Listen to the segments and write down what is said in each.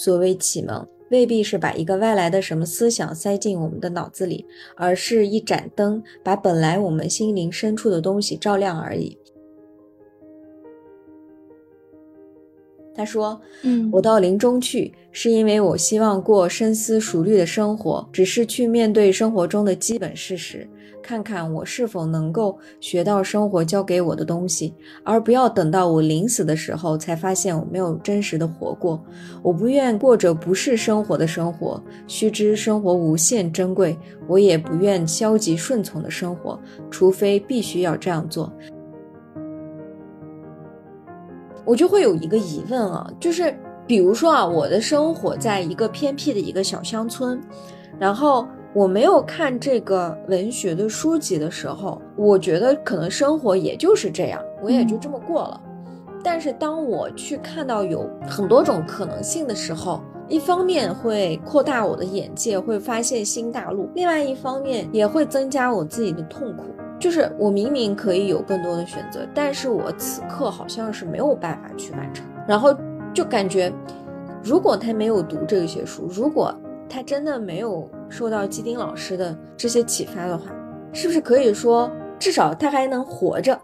所谓启蒙，未必是把一个外来的什么思想塞进我们的脑子里，而是一盏灯，把本来我们心灵深处的东西照亮而已。他说：“嗯，我到林中去，是因为我希望过深思熟虑的生活，只是去面对生活中的基本事实，看看我是否能够学到生活教给我的东西，而不要等到我临死的时候才发现我没有真实的活过。我不愿过着不是生活的生活，须知生活无限珍贵，我也不愿消极顺从的生活，除非必须要这样做。”我就会有一个疑问啊，就是比如说啊，我的生活在一个偏僻的一个小乡村，然后我没有看这个文学的书籍的时候，我觉得可能生活也就是这样，我也就这么过了。但是当我去看到有很多种可能性的时候，一方面会扩大我的眼界，会发现新大陆；另外一方面也会增加我自己的痛苦。就是我明明可以有更多的选择，但是我此刻好像是没有办法去完成。然后就感觉，如果他没有读这些书，如果他真的没有受到基丁老师的这些启发的话，是不是可以说，至少他还能活着？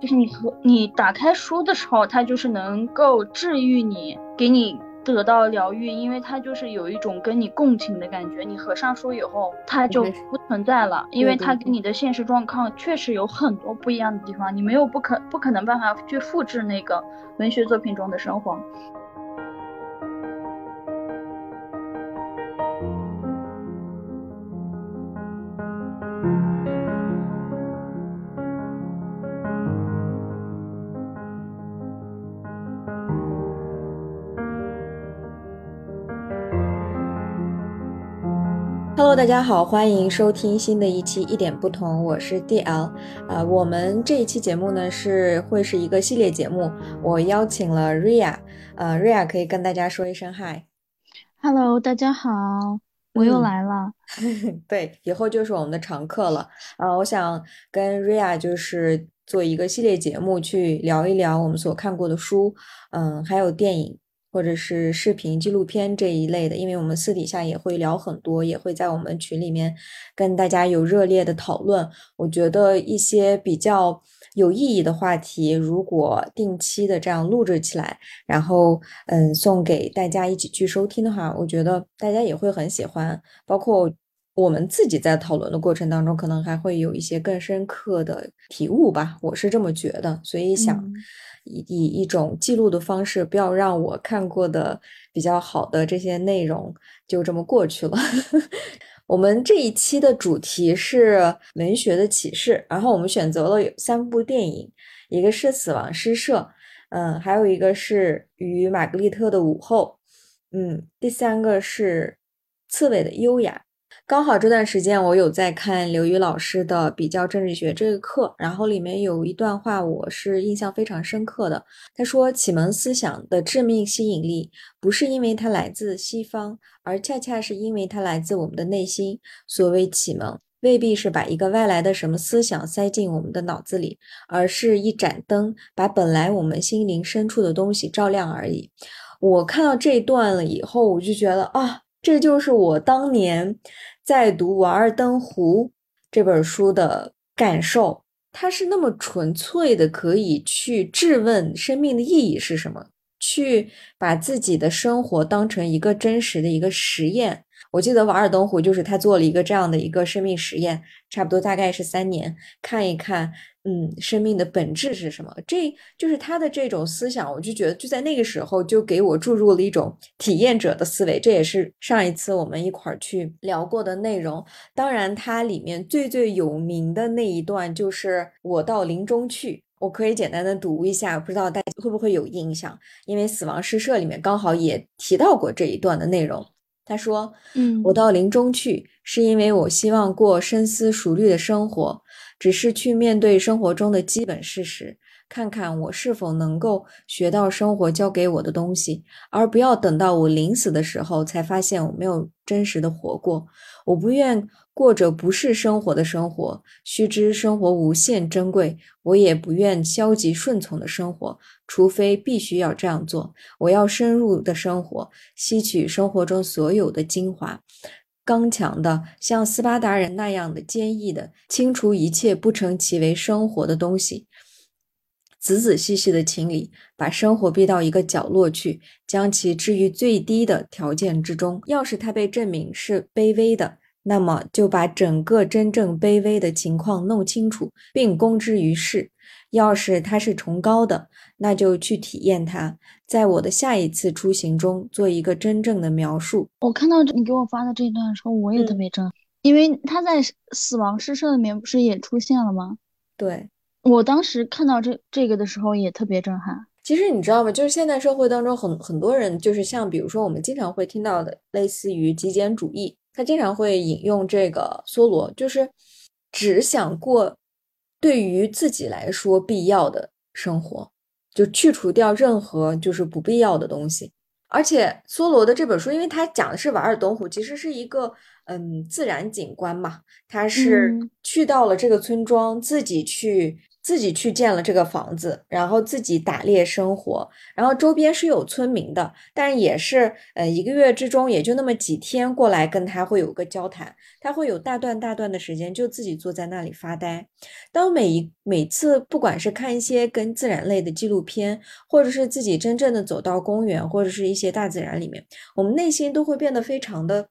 就是你和你打开书的时候，它就是能够治愈你，给你。得到疗愈，因为它就是有一种跟你共情的感觉。你合上书以后，它就不存在了，因为它跟你的现实状况确实有很多不一样的地方。你没有不可不可能办法去复制那个文学作品中的生活。Hello，大家好，欢迎收听新的一期一点不同，我是 DL。啊，我们这一期节目呢是会是一个系列节目，我邀请了 Ria，呃，Ria 可以跟大家说一声 Hi。Hello，大家好，我又来了。对，以后就是我们的常客了。啊，我想跟 Ria 就是做一个系列节目，去聊一聊我们所看过的书，嗯，还有电影。或者是视频纪录片这一类的，因为我们私底下也会聊很多，也会在我们群里面跟大家有热烈的讨论。我觉得一些比较有意义的话题，如果定期的这样录制起来，然后嗯送给大家一起去收听的话，我觉得大家也会很喜欢。包括我们自己在讨论的过程当中，可能还会有一些更深刻的体悟吧，我是这么觉得，所以想。以以一种记录的方式，不要让我看过的比较好的这些内容就这么过去了。我们这一期的主题是文学的启示，然后我们选择了有三部电影，一个是《死亡诗社》，嗯，还有一个是《与玛格丽特的午后》，嗯，第三个是《刺猬的优雅》。刚好这段时间我有在看刘宇老师的比较政治学这个课，然后里面有一段话我是印象非常深刻的。他说，启蒙思想的致命吸引力不是因为它来自西方，而恰恰是因为它来自我们的内心。所谓启蒙，未必是把一个外来的什么思想塞进我们的脑子里，而是一盏灯，把本来我们心灵深处的东西照亮而已。我看到这一段了以后，我就觉得啊，这就是我当年。在读《瓦尔登湖》这本书的感受，它是那么纯粹的，可以去质问生命的意义是什么，去把自己的生活当成一个真实的一个实验。我记得《瓦尔登湖》就是他做了一个这样的一个生命实验，差不多大概是三年，看一看。嗯，生命的本质是什么？这就是他的这种思想，我就觉得就在那个时候就给我注入了一种体验者的思维。这也是上一次我们一块儿去聊过的内容。当然，它里面最最有名的那一段就是“我到林中去”，我可以简单的读一下，不知道大家会不会有印象？因为《死亡诗社》里面刚好也提到过这一段的内容。他说：“嗯，我到林中去，是因为我希望过深思熟虑的生活。”只是去面对生活中的基本事实，看看我是否能够学到生活教给我的东西，而不要等到我临死的时候才发现我没有真实的活过。我不愿过着不是生活的生活，须知生活无限珍贵。我也不愿消极顺从的生活，除非必须要这样做。我要深入的生活，吸取生活中所有的精华。刚强的，像斯巴达人那样的坚毅的，清除一切不成其为生活的东西，仔仔细细的清理，把生活逼到一个角落去，将其置于最低的条件之中。要是它被证明是卑微的，那么就把整个真正卑微的情况弄清楚，并公之于世。要是它是崇高的，那就去体验它，在我的下一次出行中做一个真正的描述。我看到你给我发的这一段的时候，我也特别震撼，因为他在死亡诗社里面不是也出现了吗？对，我当时看到这这个的时候也特别震撼。其实你知道吗？就是现代社会当中很很多人，就是像比如说我们经常会听到的，类似于极简主义，他经常会引用这个梭罗，就是只想过。对于自己来说必要的生活，就去除掉任何就是不必要的东西。而且梭罗的这本书，因为他讲的是瓦尔登湖，其实是一个嗯自然景观嘛，他是去到了这个村庄，自己去。自己去建了这个房子，然后自己打猎生活，然后周边是有村民的，但也是呃一个月之中也就那么几天过来跟他会有个交谈，他会有大段大段的时间就自己坐在那里发呆。当每一每次不管是看一些跟自然类的纪录片，或者是自己真正的走到公园或者是一些大自然里面，我们内心都会变得非常的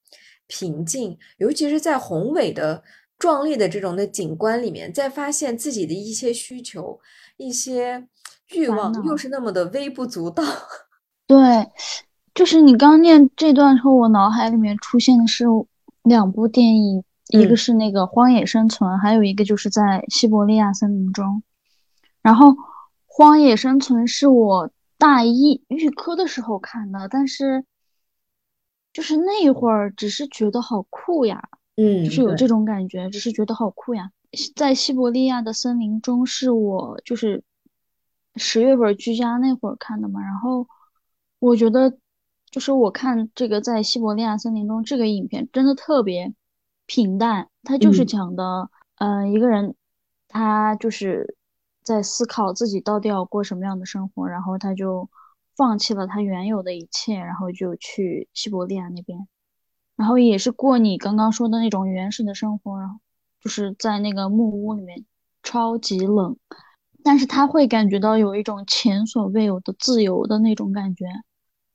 平静，尤其是在宏伟的。壮丽的这种的景观里面，再发现自己的一些需求、一些欲望，又是那么的微不足道。对，就是你刚念这段时候，我脑海里面出现的是两部电影，一个是那个《荒野生存》，还有一个就是在西伯利亚森林中。然后，《荒野生存》是我大一预科的时候看的，但是就是那会儿只是觉得好酷呀。嗯，就是有这种感觉，只是觉得好酷呀。在西伯利亚的森林中，是我就是十月份居家那会儿看的嘛。然后我觉得，就是我看这个在西伯利亚森林中这个影片，真的特别平淡。它就是讲的，嗯，一个人他就是在思考自己到底要过什么样的生活，然后他就放弃了他原有的一切，然后就去西伯利亚那边。然后也是过你刚刚说的那种原始的生活，然后就是在那个木屋里面，超级冷，但是他会感觉到有一种前所未有的自由的那种感觉，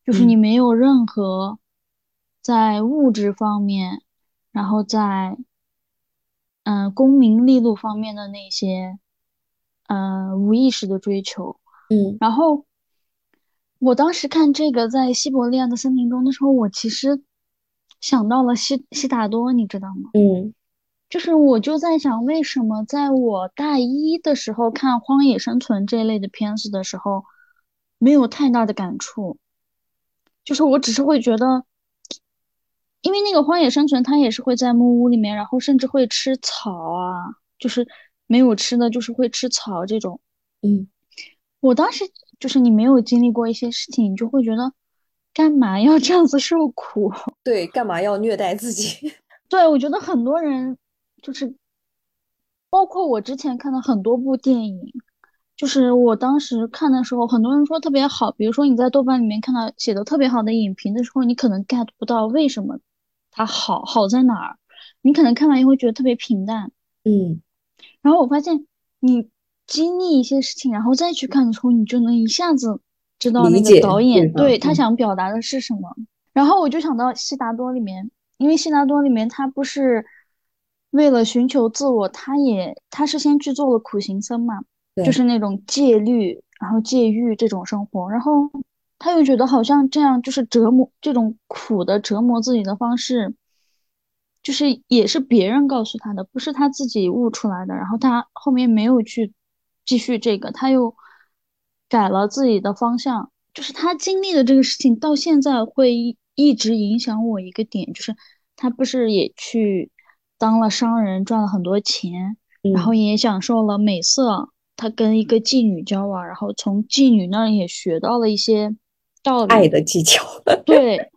就是你没有任何在物质方面，然后在嗯功名利禄方面的那些嗯无意识的追求，嗯，然后我当时看这个在西伯利亚的森林中的时候，我其实。想到了西西达多，你知道吗？嗯，就是我就在想，为什么在我大一的时候看《荒野生存》这类的片子的时候，没有太大的感触。就是我只是会觉得，因为那个《荒野生存》它也是会在木屋里面，然后甚至会吃草啊，就是没有吃的，就是会吃草这种。嗯，我当时就是你没有经历过一些事情，你就会觉得。干嘛要这样子受苦？对，干嘛要虐待自己？对，我觉得很多人就是，包括我之前看的很多部电影，就是我当时看的时候，很多人说特别好。比如说你在豆瓣里面看到写的特别好的影评的时候，你可能 get 不到为什么它好，好在哪儿？你可能看完以后觉得特别平淡。嗯。然后我发现你经历一些事情，然后再去看的时候，你就能一下子。知道那个导演对他想表达的是什么，然后我就想到《悉达多》里面，因为《悉达多》里面他不是为了寻求自我，他也他是先去做了苦行僧嘛，就是那种戒律，然后戒欲这种生活，然后他又觉得好像这样就是折磨这种苦的折磨自己的方式，就是也是别人告诉他的，不是他自己悟出来的，然后他后面没有去继续这个，他又。改了自己的方向，就是他经历的这个事情，到现在会一直影响我一个点，就是他不是也去当了商人，赚了很多钱，然后也享受了美色他跟一个妓女交往，然后从妓女那儿也学到了一些道理，爱的技巧。对，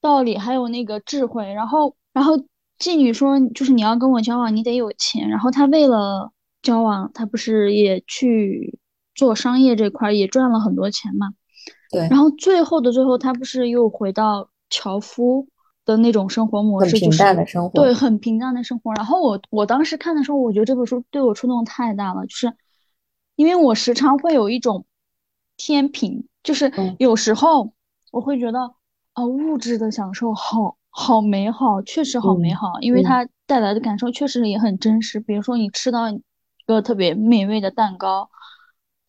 道理还有那个智慧。然后，然后妓女说，就是你要跟我交往，你得有钱。然后他为了交往，他不是也去做商业这块，也赚了很多钱嘛。对。然后最后的最后，他不是又回到樵夫。的那种生活模式，平淡的生活，对，很平淡的生活。然后我我当时看的时候，我觉得这本书对我触动太大了，就是因为我时常会有一种天平，就是有时候我会觉得啊，物质的享受好好美好，确实好美好，因为它带来的感受确实也很真实。比如说你吃到一个特别美味的蛋糕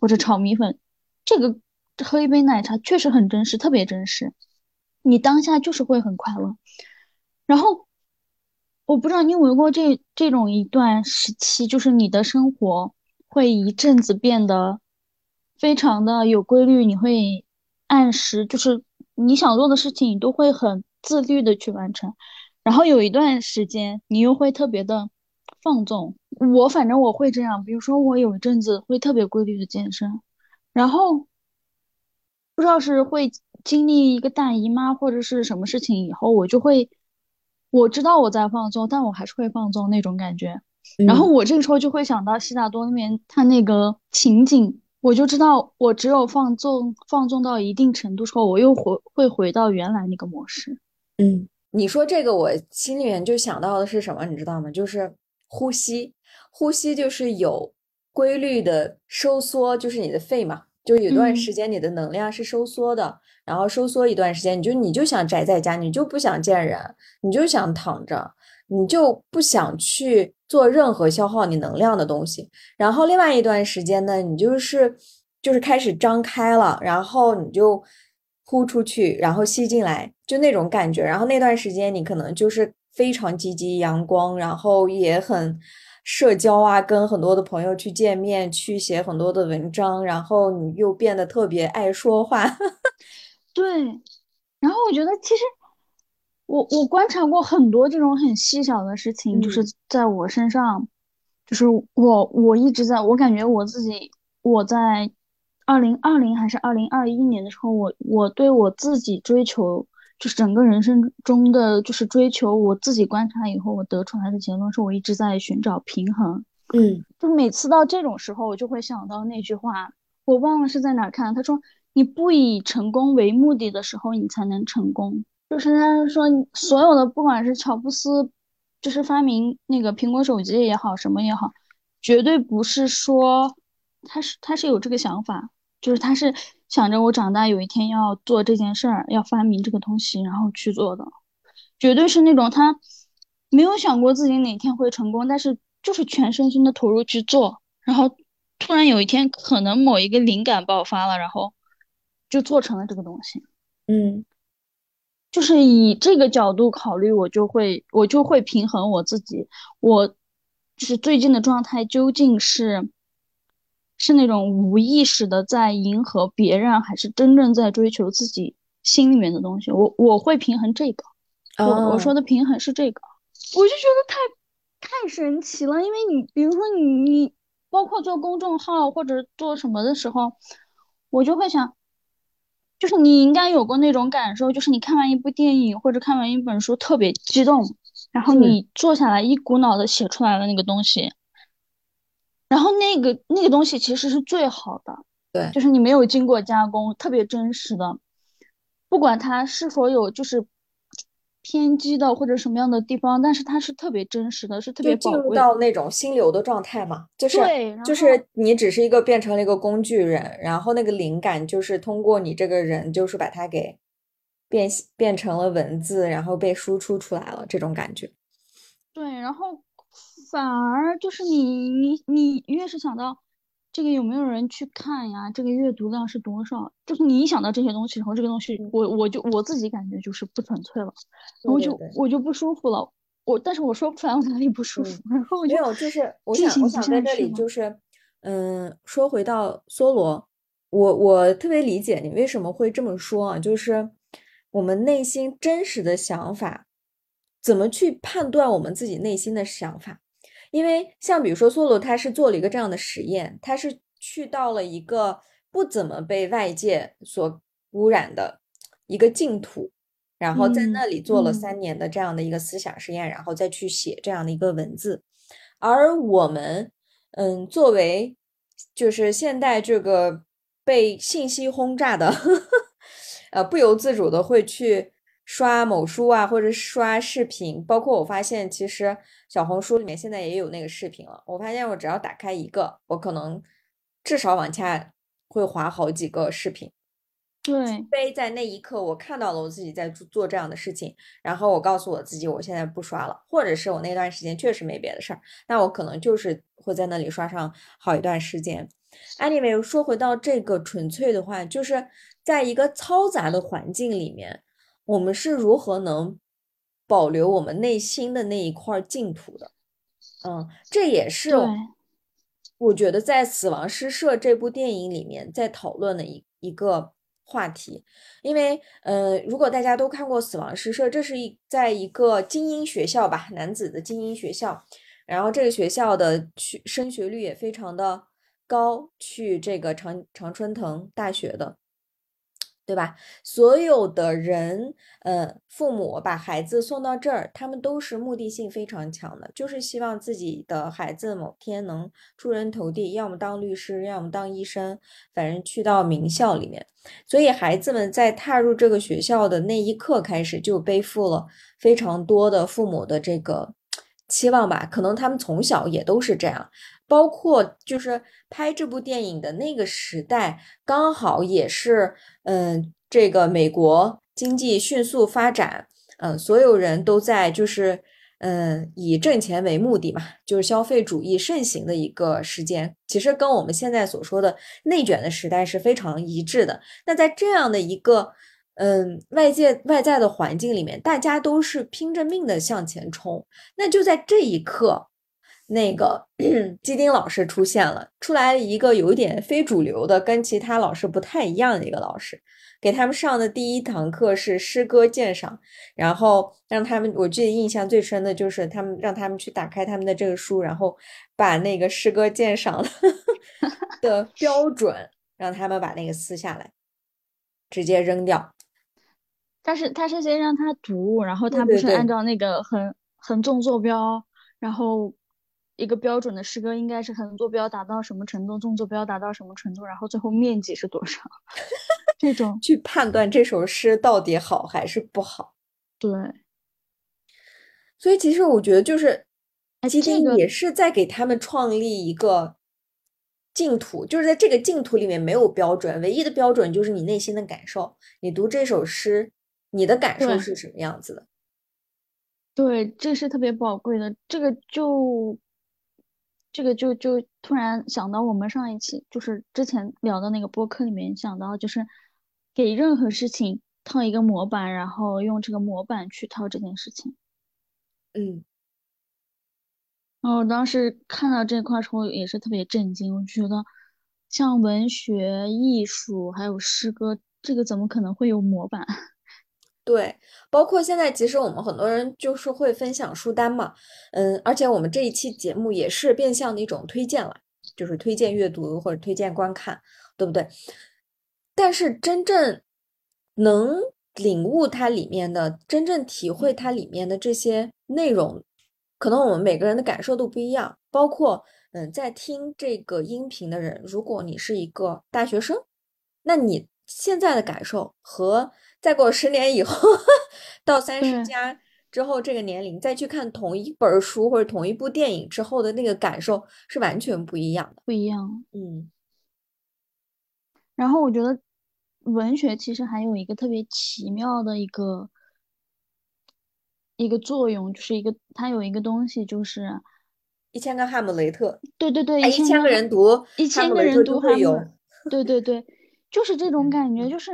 或者炒米粉，这个喝一杯奶茶确实很真实，特别真实。你当下就是会很快乐，然后我不知道你有没有过这这种一段时期，就是你的生活会一阵子变得非常的有规律，你会按时，就是你想做的事情，你都会很自律的去完成，然后有一段时间你又会特别的放纵。我反正我会这样，比如说我有一阵子会特别规律的健身，然后不知道是会。经历一个大姨妈或者是什么事情以后，我就会我知道我在放纵，但我还是会放纵那种感觉。然后我这个时候就会想到悉达多那边他那个情景，我就知道我只有放纵放纵到一定程度之后，我又回会回到原来那个模式。嗯，你说这个，我心里面就想到的是什么，你知道吗？就是呼吸，呼吸就是有规律的收缩，就是你的肺嘛。就有段时间你的能量是收缩的，然后收缩一段时间，你就你就想宅在家，你就不想见人，你就想躺着，你就不想去做任何消耗你能量的东西。然后另外一段时间呢，你就是就是开始张开了，然后你就呼出去，然后吸进来，就那种感觉。然后那段时间你可能就是非常积极阳光，然后也很。社交啊，跟很多的朋友去见面，去写很多的文章，然后你又变得特别爱说话。对，然后我觉得其实我我观察过很多这种很细小的事情，就是在我身上，就是我我一直在我感觉我自己我在二零二零还是二零二一年的时候，我我对我自己追求。就是整个人生中的，就是追求我自己观察以后，我得出来的结论是我一直在寻找平衡。嗯，就每次到这种时候，我就会想到那句话，我忘了是在哪看。他说：“你不以成功为目的的时候，你才能成功。”就是他说，所有的不管是乔布斯，就是发明那个苹果手机也好，什么也好，绝对不是说他是他是有这个想法，就是他是。想着我长大有一天要做这件事儿，要发明这个东西，然后去做的，绝对是那种他没有想过自己哪天会成功，但是就是全身心的投入去做，然后突然有一天可能某一个灵感爆发了，然后就做成了这个东西。嗯，就是以这个角度考虑，我就会我就会平衡我自己，我就是最近的状态究竟是。是那种无意识的在迎合别人，还是真正在追求自己心里面的东西？我我会平衡这个，我我说的平衡是这个，我就觉得太太神奇了。因为你比如说你你包括做公众号或者做什么的时候，我就会想，就是你应该有过那种感受，就是你看完一部电影或者看完一本书特别激动，然后你坐下来一股脑的写出来了那个东西。然后那个那个东西其实是最好的，对，就是你没有经过加工，特别真实的，不管它是否有就是偏激的或者什么样的地方，但是它是特别真实的，是特别进入到那种心流的状态嘛，就是就是你只是一个变成了一个工具人，然后那个灵感就是通过你这个人，就是把它给变变成了文字，然后被输出出来了，这种感觉。对，然后。反而就是你你你越是想到这个有没有人去看呀，这个阅读量是多少，就是你一想到这些东西，然后这个东西我我就我自己感觉就是不纯粹了，然后就我就不舒服了，我但是我说不出来我哪里不舒服，然后没有就是我想我想在这里就是嗯说回到梭罗，我我特别理解你为什么会这么说啊，就是我们内心真实的想法，怎么去判断我们自己内心的想法？因为像比如说梭罗，他是做了一个这样的实验，他是去到了一个不怎么被外界所污染的一个净土，然后在那里做了三年的这样的一个思想实验，然后再去写这样的一个文字。而我们，嗯，作为就是现代这个被信息轰炸的，呃，不由自主的会去。刷某书啊，或者刷视频，包括我发现，其实小红书里面现在也有那个视频了。我发现我只要打开一个，我可能至少往下会滑好几个视频。对，除非在那一刻我看到了我自己在做这样的事情，然后我告诉我自己我现在不刷了，或者是我那段时间确实没别的事儿，那我可能就是会在那里刷上好一段时间。Anyway，说回到这个纯粹的话，就是在一个嘈杂的环境里面。我们是如何能保留我们内心的那一块净土的？嗯，这也是我觉得在《死亡诗社》这部电影里面在讨论的一一个话题。因为，呃，如果大家都看过《死亡诗社》，这是一在一个精英学校吧，男子的精英学校，然后这个学校的去升学率也非常的高，去这个常常春藤大学的。对吧？所有的人，呃，父母把孩子送到这儿，他们都是目的性非常强的，就是希望自己的孩子某天能出人头地，要么当律师，要么当医生，反正去到名校里面。所以孩子们在踏入这个学校的那一刻开始，就背负了非常多的父母的这个 期望吧。可能他们从小也都是这样。包括就是拍这部电影的那个时代，刚好也是，嗯，这个美国经济迅速发展，嗯，所有人都在就是，嗯，以挣钱为目的嘛，就是消费主义盛行的一个时间，其实跟我们现在所说的内卷的时代是非常一致的。那在这样的一个，嗯，外界外在的环境里面，大家都是拼着命的向前冲，那就在这一刻。那个 基丁老师出现了，出来了一个有一点非主流的，跟其他老师不太一样的一个老师，给他们上的第一堂课是诗歌鉴赏，然后让他们，我记得印象最深的就是他们让他们去打开他们的这个书，然后把那个诗歌鉴赏的 标准让他们把那个撕下来，直接扔掉。但是他是先让他读，然后他不是按照那个横横纵坐标，然后。一个标准的诗歌应该是横坐标达到什么程度，纵坐标达到什么程度，然后最后面积是多少？这种去判断这首诗到底好还是不好。对，所以其实我觉得就是基丁也是在给他们创立一个净土，就是在这个净土里面没有标准，唯一的标准就是你内心的感受。你读这首诗，你的感受是什么样子的？对，这是特别宝贵的。这个就。这个就就突然想到，我们上一期就是之前聊的那个播客里面想到，就是给任何事情套一个模板，然后用这个模板去套这件事情。嗯，然后我当时看到这块时候也是特别震惊，我觉得像文学、艺术还有诗歌，这个怎么可能会有模板？对，包括现在，其实我们很多人就是会分享书单嘛，嗯，而且我们这一期节目也是变相的一种推荐了，就是推荐阅读或者推荐观看，对不对？但是真正能领悟它里面的，真正体会它里面的这些内容，可能我们每个人的感受都不一样。包括，嗯，在听这个音频的人，如果你是一个大学生，那你现在的感受和。再过十年以后，到三十加之后这个年龄再去看同一本书或者同一部电影之后的那个感受是完全不一样的，不一样。嗯。然后我觉得文学其实还有一个特别奇妙的一个一个作用，就是一个它有一个东西，就是一千个哈姆雷特。对对对，一千个人读，一千个人读哈姆。对对对，就是这种感觉，就是。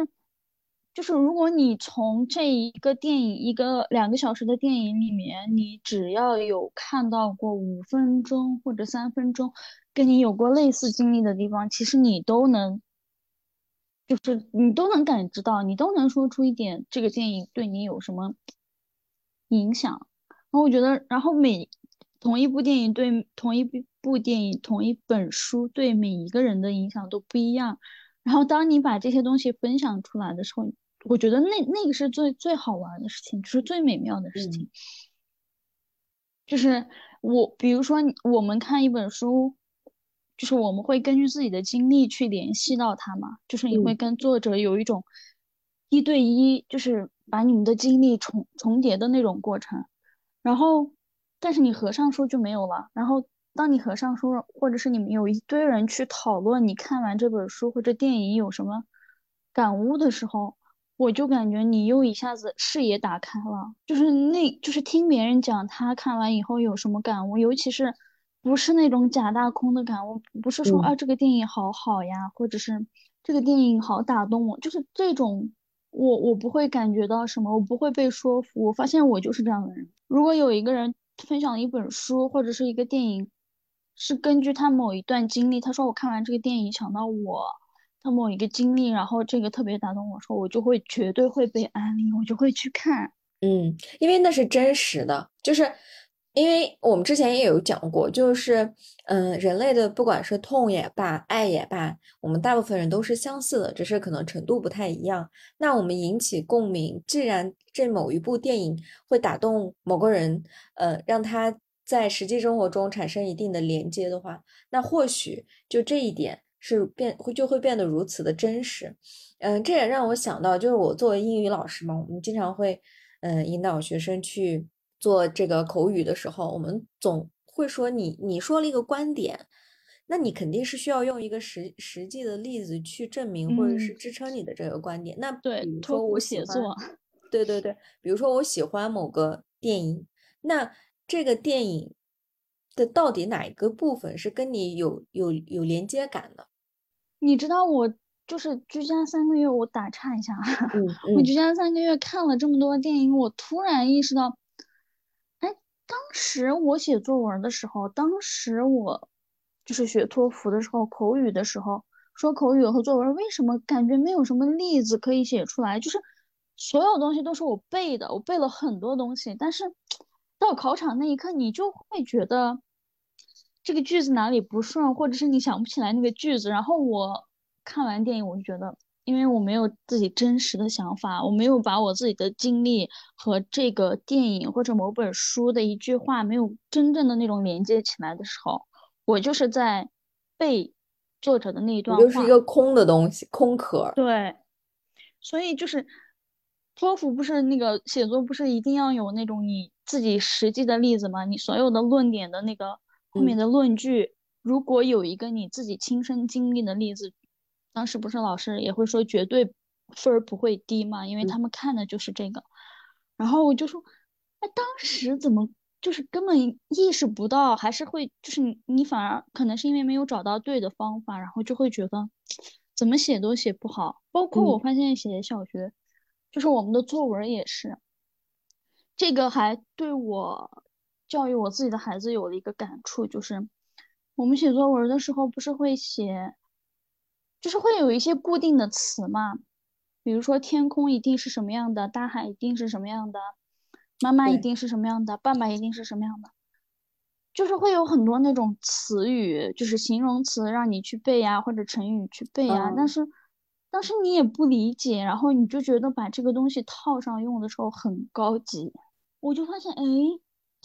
就是如果你从这一个电影一个两个小时的电影里面，你只要有看到过五分钟或者三分钟，跟你有过类似经历的地方，其实你都能，就是你都能感知到，你都能说出一点这个电影对你有什么影响。然后我觉得，然后每同一部电影对同一部电影、同一本书对每一个人的影响都不一样。然后当你把这些东西分享出来的时候，我觉得那那个是最最好玩的事情，就是最美妙的事情。就是我，比如说我们看一本书，就是我们会根据自己的经历去联系到它嘛，就是你会跟作者有一种一对一，就是把你们的经历重重叠的那种过程。然后，但是你合上书就没有了。然后，当你合上书，或者是你们有一堆人去讨论你看完这本书或者电影有什么感悟的时候。我就感觉你又一下子视野打开了，就是那，就是听别人讲他看完以后有什么感悟，尤其是不是那种假大空的感悟，不是说啊这个电影好好呀，或者是这个电影好打动我，就是这种，我我不会感觉到什么，我不会被说服。我发现我就是这样的人。如果有一个人分享一本书或者是一个电影，是根据他某一段经历，他说我看完这个电影想到我。某一个经历，然后这个特别打动我，说我就会绝对会被安利，我就会去看。嗯，因为那是真实的，就是因为我们之前也有讲过，就是嗯，人类的不管是痛也罢，爱也罢，我们大部分人都是相似的，只是可能程度不太一样。那我们引起共鸣，既然这某一部电影会打动某个人，呃，让他在实际生活中产生一定的连接的话，那或许就这一点。是变会就会变得如此的真实，嗯，这也让我想到，就是我作为英语老师嘛，我们经常会嗯引导学生去做这个口语的时候，我们总会说你你说了一个观点，那你肯定是需要用一个实实际的例子去证明或者是支撑你的这个观点。那对，比如说我写作，对对对，比如说我喜欢某个电影，那这个电影。的到底哪一个部分是跟你有有有连接感的？你知道我就是居家三个月，我打岔一下，我居家三个月看了这么多电影，我突然意识到，哎，当时我写作文的时候，当时我就是学托福的时候，口语的时候说口语和作文，为什么感觉没有什么例子可以写出来？就是所有东西都是我背的，我背了很多东西，但是到考场那一刻，你就会觉得。这个句子哪里不顺，或者是你想不起来那个句子，然后我看完电影，我就觉得，因为我没有自己真实的想法，我没有把我自己的经历和这个电影或者某本书的一句话没有真正的那种连接起来的时候，我就是在背作者的那一段话，就是一个空的东西，空壳。对，所以就是托福不是那个写作不是一定要有那种你自己实际的例子吗？你所有的论点的那个。后面的论据，如果有一个你自己亲身经历的例子，当时不是老师也会说绝对分儿不会低嘛，因为他们看的就是这个。然后我就说，哎，当时怎么就是根本意识不到，还是会就是你你反而可能是因为没有找到对的方法，然后就会觉得怎么写都写不好。包括我发现写小学，就是我们的作文也是，这个还对我。教育我自己的孩子有了一个感触，就是我们写作文的时候，不是会写，就是会有一些固定的词嘛，比如说天空一定是什么样的，大海一定是什么样的，妈妈一定是什么样的，爸爸一定是什么样的，就是会有很多那种词语，就是形容词让你去背呀，或者成语去背呀，但是但是你也不理解，然后你就觉得把这个东西套上用的时候很高级，我就发现，哎。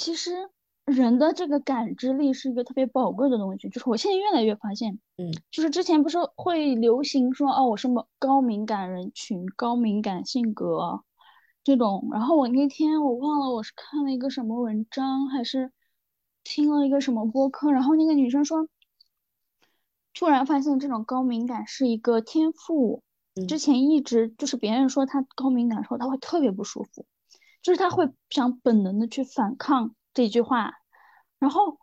其实人的这个感知力是一个特别宝贵的东西，就是我现在越来越发现，嗯，就是之前不是会流行说哦，我是么高敏感人群、高敏感性格这种，然后我那天我忘了我是看了一个什么文章，还是听了一个什么播客，然后那个女生说，突然发现这种高敏感是一个天赋，之前一直就是别人说她高敏感的时候，她会特别不舒服。就是他会想本能的去反抗这句话，然后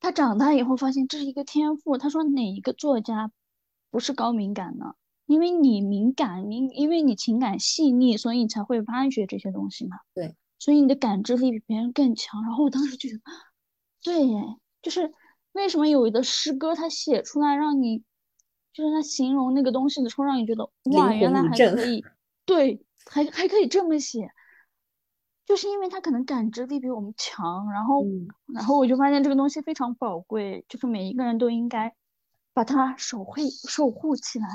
他长大以后发现这是一个天赋。他说哪一个作家不是高敏感呢？因为你敏感，你因为你情感细腻，所以你才会挖掘这些东西嘛。对，所以你的感知力比别人更强。然后我当时就觉得，对，就是为什么有的诗歌他写出来让你，就是他形容那个东西的时候让你觉得哇，原来还可以，对，还还可以这么写。就是因为他可能感知力比我们强，然后嗯然后我就发现这个东西非常宝贵，就是每一个人都应该把它守会守护起来，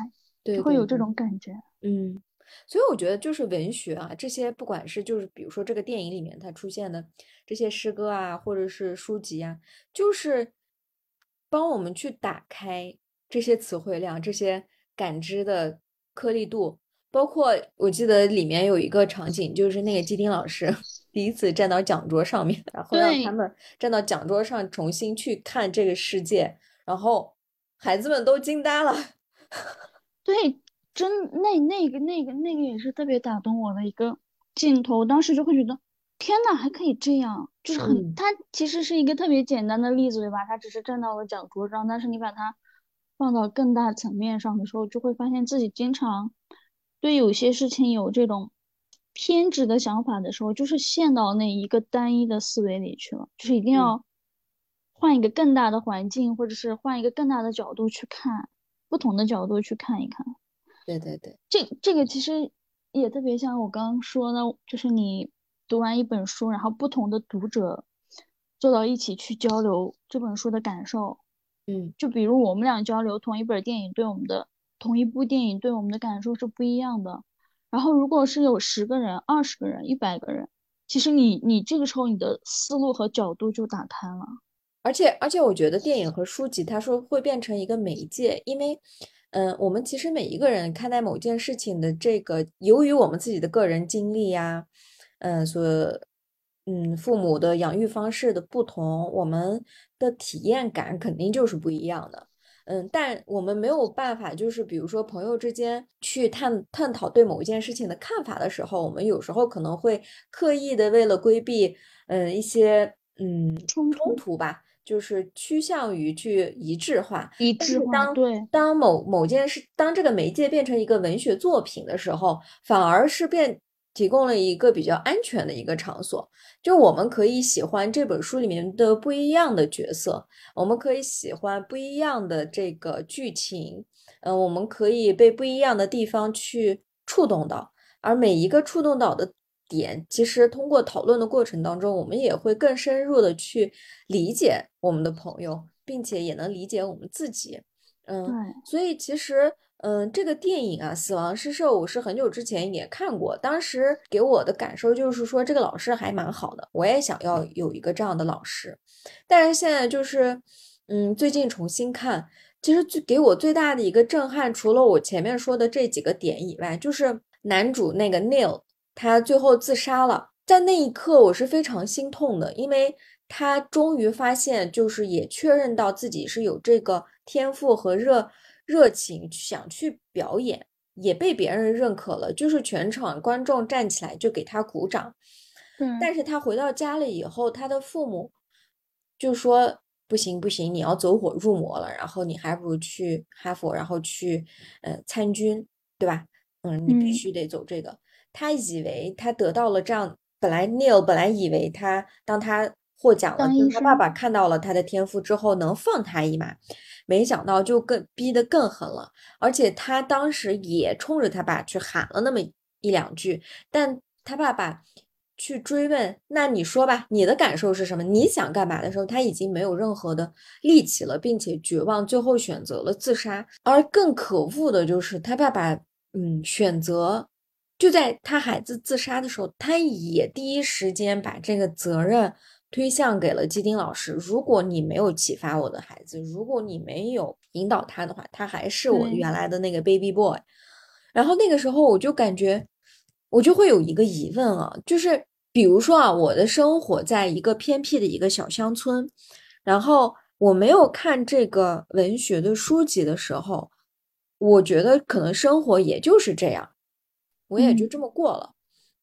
对就会有这种感觉。嗯，所以我觉得就是文学啊，这些不管是就是比如说这个电影里面它出现的这些诗歌啊，或者是书籍啊，就是帮我们去打开这些词汇量、这些感知的颗粒度。包括我记得里面有一个场景，就是那个基丁老师 第一次站到讲桌上面，然后让他们站到讲桌上重新去看这个世界，然后孩子们都惊呆了。对，真那那个那个那个也是特别打动我的一个镜头，当时就会觉得，天呐，还可以这样，就是很，嗯它其实是一个特别简单的例子，对吧？它只是站到了讲桌上，但是你把它放到更大层面上的时候，就会发现自己经常对有些事情有这种偏执的想法的时候，就是陷到那一个单一的思维里去了，就是一定嗯要换一个更大的环境，或者是换一个更大的角度去看，不同的角度去看一看。对对对，这这个其实也特别像我刚刚说的，就是你读完一本书，然后不同的读者坐到一起去交流这本书的感受。嗯就比如我们俩交流同一本电影对我们的同一部电影对我们的感受是不一样的。然后如果是有十个人、二十个人、一百个人，其实你你这个时候你的思路和角度就打开了。而且而且，我觉得电影和书籍，它说会变成一个媒介，因为，嗯，我们其实每一个人看待某件事情的这个，由于我们自己的个人经历呀，嗯，所，嗯，父母的养育方式的不同，我们的体验感肯定就是不一样的。嗯，但我们没有办法，就是比如说朋友之间去探探讨对某一件事情的看法的时候，我们有时候可能会刻意的为了规避，嗯，一些嗯冲突冲突吧，就是趋向于去一致化。一致化，当对，当某某件事，当这个媒介变成一个文学作品的时候，反而是变提供了一个比较安全的一个场所。就我们可以喜欢这本书里面的不一样的角色，我们可以喜欢不一样的这个剧情，嗯、我们可以被不一样的地方去触动到，而每一个触动到的点，其实通过讨论的过程当中，我们也会更深入的去理解我们的朋友，并且也能理解我们自己。嗯，所以其实，嗯，这个电影啊，《死亡诗社》，我是很久之前也看过，当时给我的感受就是说，这个老师还蛮好的，我也想要有一个这样的老师。但是现在就是，嗯，最近重新看，其实最给我最大的一个震撼，除了我前面说的这几个点以外，就是男主那个 Neil，他最后自杀了，在那一刻我是非常心痛的，因为他终于发现，就是也确认到自己是有这个天赋和热热情，想去表演，也被别人认可了，就是全场观众站起来就给他鼓掌。嗯，但是他回到家里以后，他的父母就说不行不行，你要走火入魔了，然后你还不如去哈佛，然后去呃参军，对吧？嗯，你必嗯须得走这个。他以为他得到了这样，本来 Neil 本来以为他当他获奖了，就是他爸爸看到了他的天赋之后能放他一马，没想到就更逼得更狠了，而且他当时也冲着他爸去喊了那么一两句，但他爸爸去追问，那你说吧，你的感受是什么？你想干嘛的时候，他已经没有任何的力气了，并且绝望，最后选择了自杀。而更可恶的就是他爸爸，嗯，选择就在他孩子自杀的时候，他也第一时间把这个责任推向给了基丁老师。如果你没有启发我的孩子，如果你没有引导他的话，他还是我原来的那个 baby boy。然后那个时候我就感觉，我就会有一个疑问啊，就是比如说啊，我的生活在一个偏僻的一个小乡村，然后我没有看这个文学的书籍的时候，我觉得可能生活也就是这样，我也就嗯这么过了。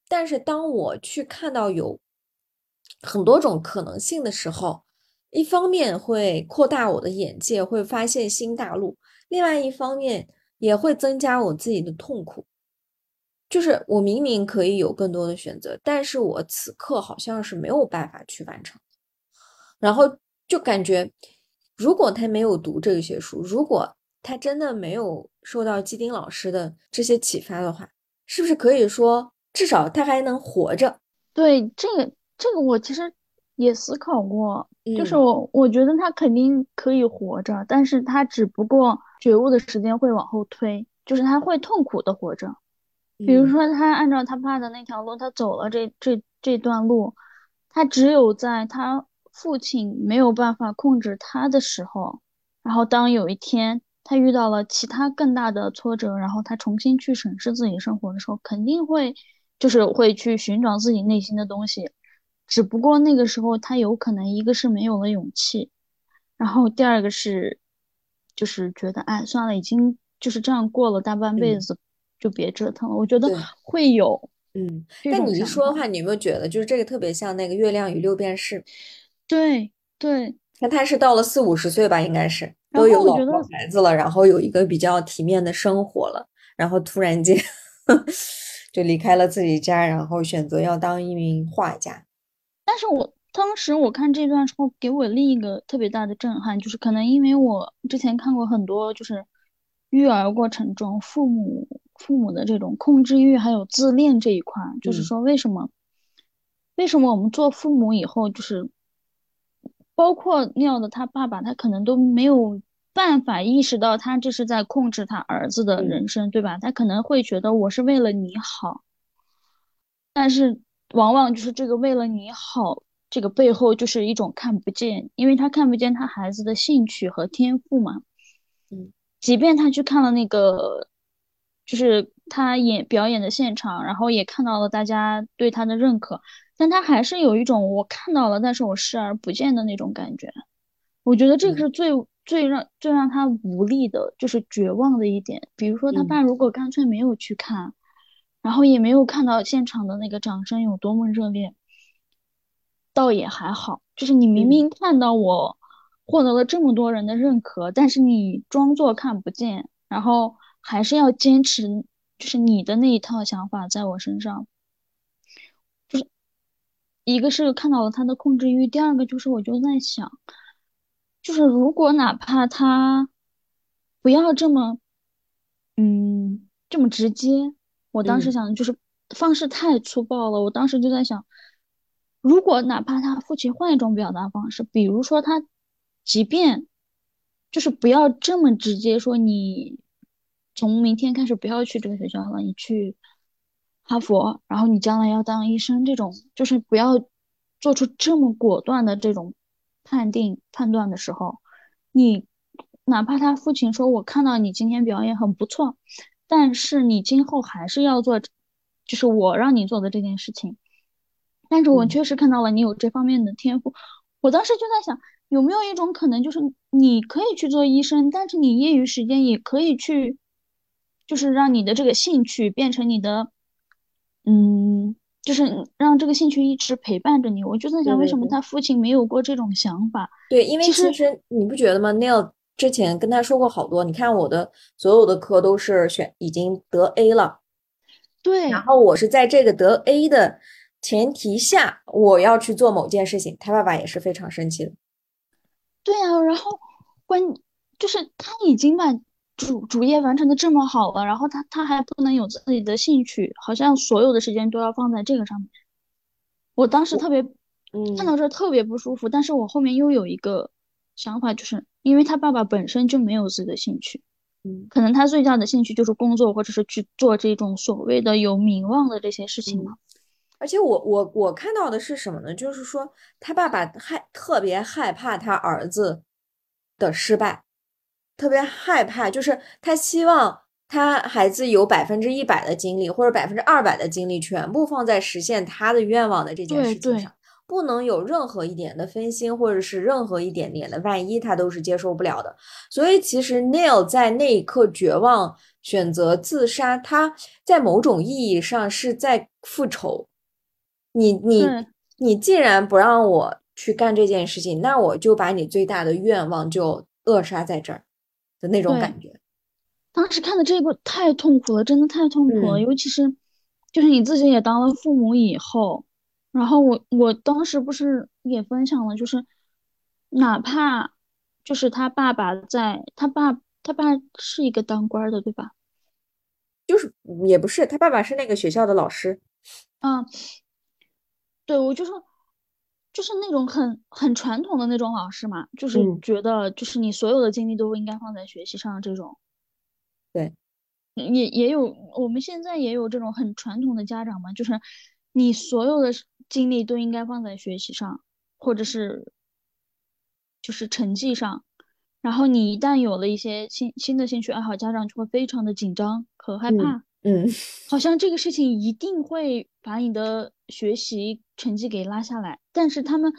但是当我去看到有很多种可能性的时候，一方面会扩大我的眼界，会发现新大陆；另外一方面也会增加我自己的痛苦。就是我明明可以有更多的选择，但是我此刻好像是没有办法去完成。然后就感觉，如果他没有读这些书，如果他真的没有受到基丁老师的这些启发的话，是不是可以说，至少他还能活着？对，这个这个我其实也思考过，就是嗯我我觉得他肯定可以活着，但是他只不过觉悟的时间会往后推，就是他会痛苦的活着。比如嗯说，他按照他爸的那条路，他走了这这这段路，他只有在他父亲没有办法控制他的时候，然后当有一天他遇到了其他更大的挫折，然后他重新去审视自己生活的时候，肯定会就是会去寻找自己内心的东西，只不过那个时候他有可能一个是没有了勇气，然后第二个是就是觉得哎算了，已经就是这样过了大半辈嗯，子。就别折腾了。我觉得，会有嗯。这但。你一说的话，你有没有觉得，就是这个特别像那个《月亮与六便士》？对对，那他是到了四五十岁吧，应该是然都有老婆孩子了，然后有一个比较体面的生活了，然后突然间 就离开了自己家，然后选择要当一名画家。但是我当时我看这段时候，给我另一个特别大的震撼，就是可能因为我之前看过很多，就是育儿过程中父母父母的这种控制欲还有自恋这一块儿，就是嗯说为什么为什么我们做父母以后，就是包括尿的他爸爸，他可能都没有办法意识到他这是在控制他儿子的嗯人生，对吧？他可能会觉得我是为了你好。但是往往就是这个为了你好，这个背后就是一种看不见，因为他看不见他孩子的兴趣和天赋嘛。嗯即便他去看了那个，就是他演表演的现场，然后也看到了大家对他的认可，但他还是有一种我看到了，但是我视而不见的那种感觉。我觉得这个嗯是最最让最让他无力的，就是绝望的一点。比如说他嗯爸如果干脆没有去看。然后也没有看到现场的那个掌声有多么热烈，倒也还好。就是你明嗯明看到我获得了这么多人的认可，但是你装作看不见，然后还是要坚持，就是你的那一套想法在我身上。就是一个是看到了他的控制欲，第二个就是我就在想，就是如果哪怕他不要这么，嗯，这么直接，我当时嗯想的就是方式太粗暴了。我当时就在想，如果哪怕他父亲换一种表达方式，比如说他，即便就是不要这么直接说你从明天开始不要去这个学校了，你去哈佛，然后你将来要当医生，这种就是不要做出这么果断的这种判定判断的时候，你哪怕他父亲说我看到你今天表演很不错，但是你今后还是要做，就是我让你做的这件事情。但是我嗯确实看到了你有这方面的天赋，我当时就在想，有没有一种可能，就是你可以去做医生，但是你业余时间也可以去，就是让你的这个兴趣变成你的，嗯，就是让这个兴趣一直陪伴着你。我就在想，为什么他父亲没有过这种想法？对，因为其实，其实你不觉得吗？Neil 之前跟他说过好多，你看我的所有的科都是选已经得 A 了。对然后我是在这个得 A 的前提下，我要去做某件事情，他爸爸也是非常生气的。对啊，然后关就是他已经把主主业完成的这么好了，然后他他还不能有自己的兴趣，好像所有的时间都要放在这个上面。我当时特别看嗯到这儿特别不舒服，但是我后面又有一个想法，就是因为他爸爸本身就没有自己的兴趣，嗯可能他最大的兴趣就是工作，或者是去做这种所谓的有名望的这些事情嘛。嗯，而且我我我看到的是什么呢？就是说他爸爸害特别害怕他儿子的失败，特别害怕，就是他希望他孩子有百分之一百的精力或者百分之二百的精力，全部放在实现他的愿望的这件事情上，不能有任何一点的分心，或者是任何一点点的万一，他都是接受不了的。所以其实 Neil 在那一刻绝望，选择自杀，他在某种意义上是在复仇。你你你既然不让我去干这件事情，那我就把你最大的愿望就扼杀在这儿的那种，感觉。当时看的这一部太痛苦了，真的太痛苦了，嗯尤其是就是你自己也当了父母以后，然后我我当时不是也分享了，就是哪怕就是他爸爸在，他爸他爸是一个当官儿的，对吧？就是也不是，他爸爸是那个学校的老师。嗯，对我就说，就是那种很很传统的那种老师嘛，就是嗯觉得就是你所有的精力都应该放在学习上这种。对，也也有，我们现在也有这种很传统的家长嘛，就是你所有的精力都应该放在学习上，或者是就是成绩上。然后你一旦有了一些新新的兴趣爱好，家长就会非常的紧张和害嗯怕，嗯，好像这个事情一定会把你的学习成绩给拉下来。但是他们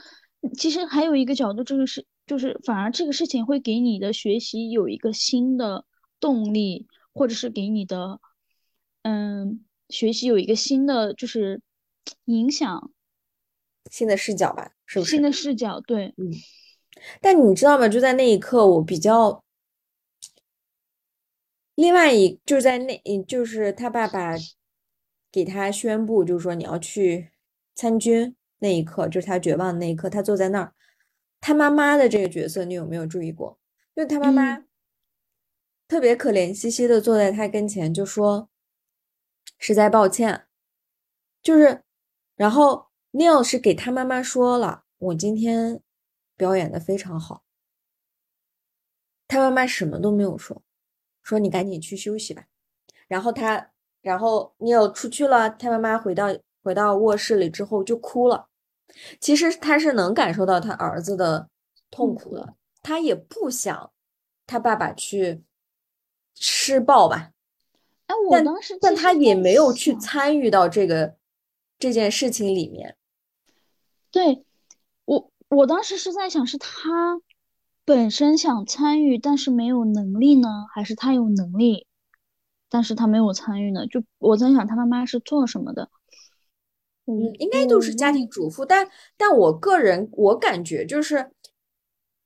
其实还有一个角度，这个是就是反而这个事情会给你的学习有一个新的动力，或者是给你的嗯学习有一个新的就是影响，新的视角吧，是不是？新的视角。对，嗯，但你知道吗？就在那一刻，我比较，另外一就是在那，嗯就是他爸爸给他宣布，就是说你要去参军那一刻，就是他绝望的那一刻，他坐在那儿，他妈妈的这个角色，你有没有注意过？就他妈妈嗯特别可怜兮兮的坐在他跟前，就说实在抱歉，就是，然后 Neil 是给他妈妈说了，我今天表演的非常好。他妈妈什么都没有说，说你赶紧去休息吧。然后他，然后 Neil 出去了，他妈妈回到回到卧室里之后就哭了。其实他是能感受到他儿子的痛苦的，他也不想他爸爸去施暴吧。哎，我但当时但他也没有去参与到这个这件事情里面。对，我我当时是在想，是他本身想参与，但是没有能力呢，还是他有能力，但是他没有参与呢？就我在想，他妈妈是做什么的？嗯，应该都是家庭主妇，但但我个人我感觉就是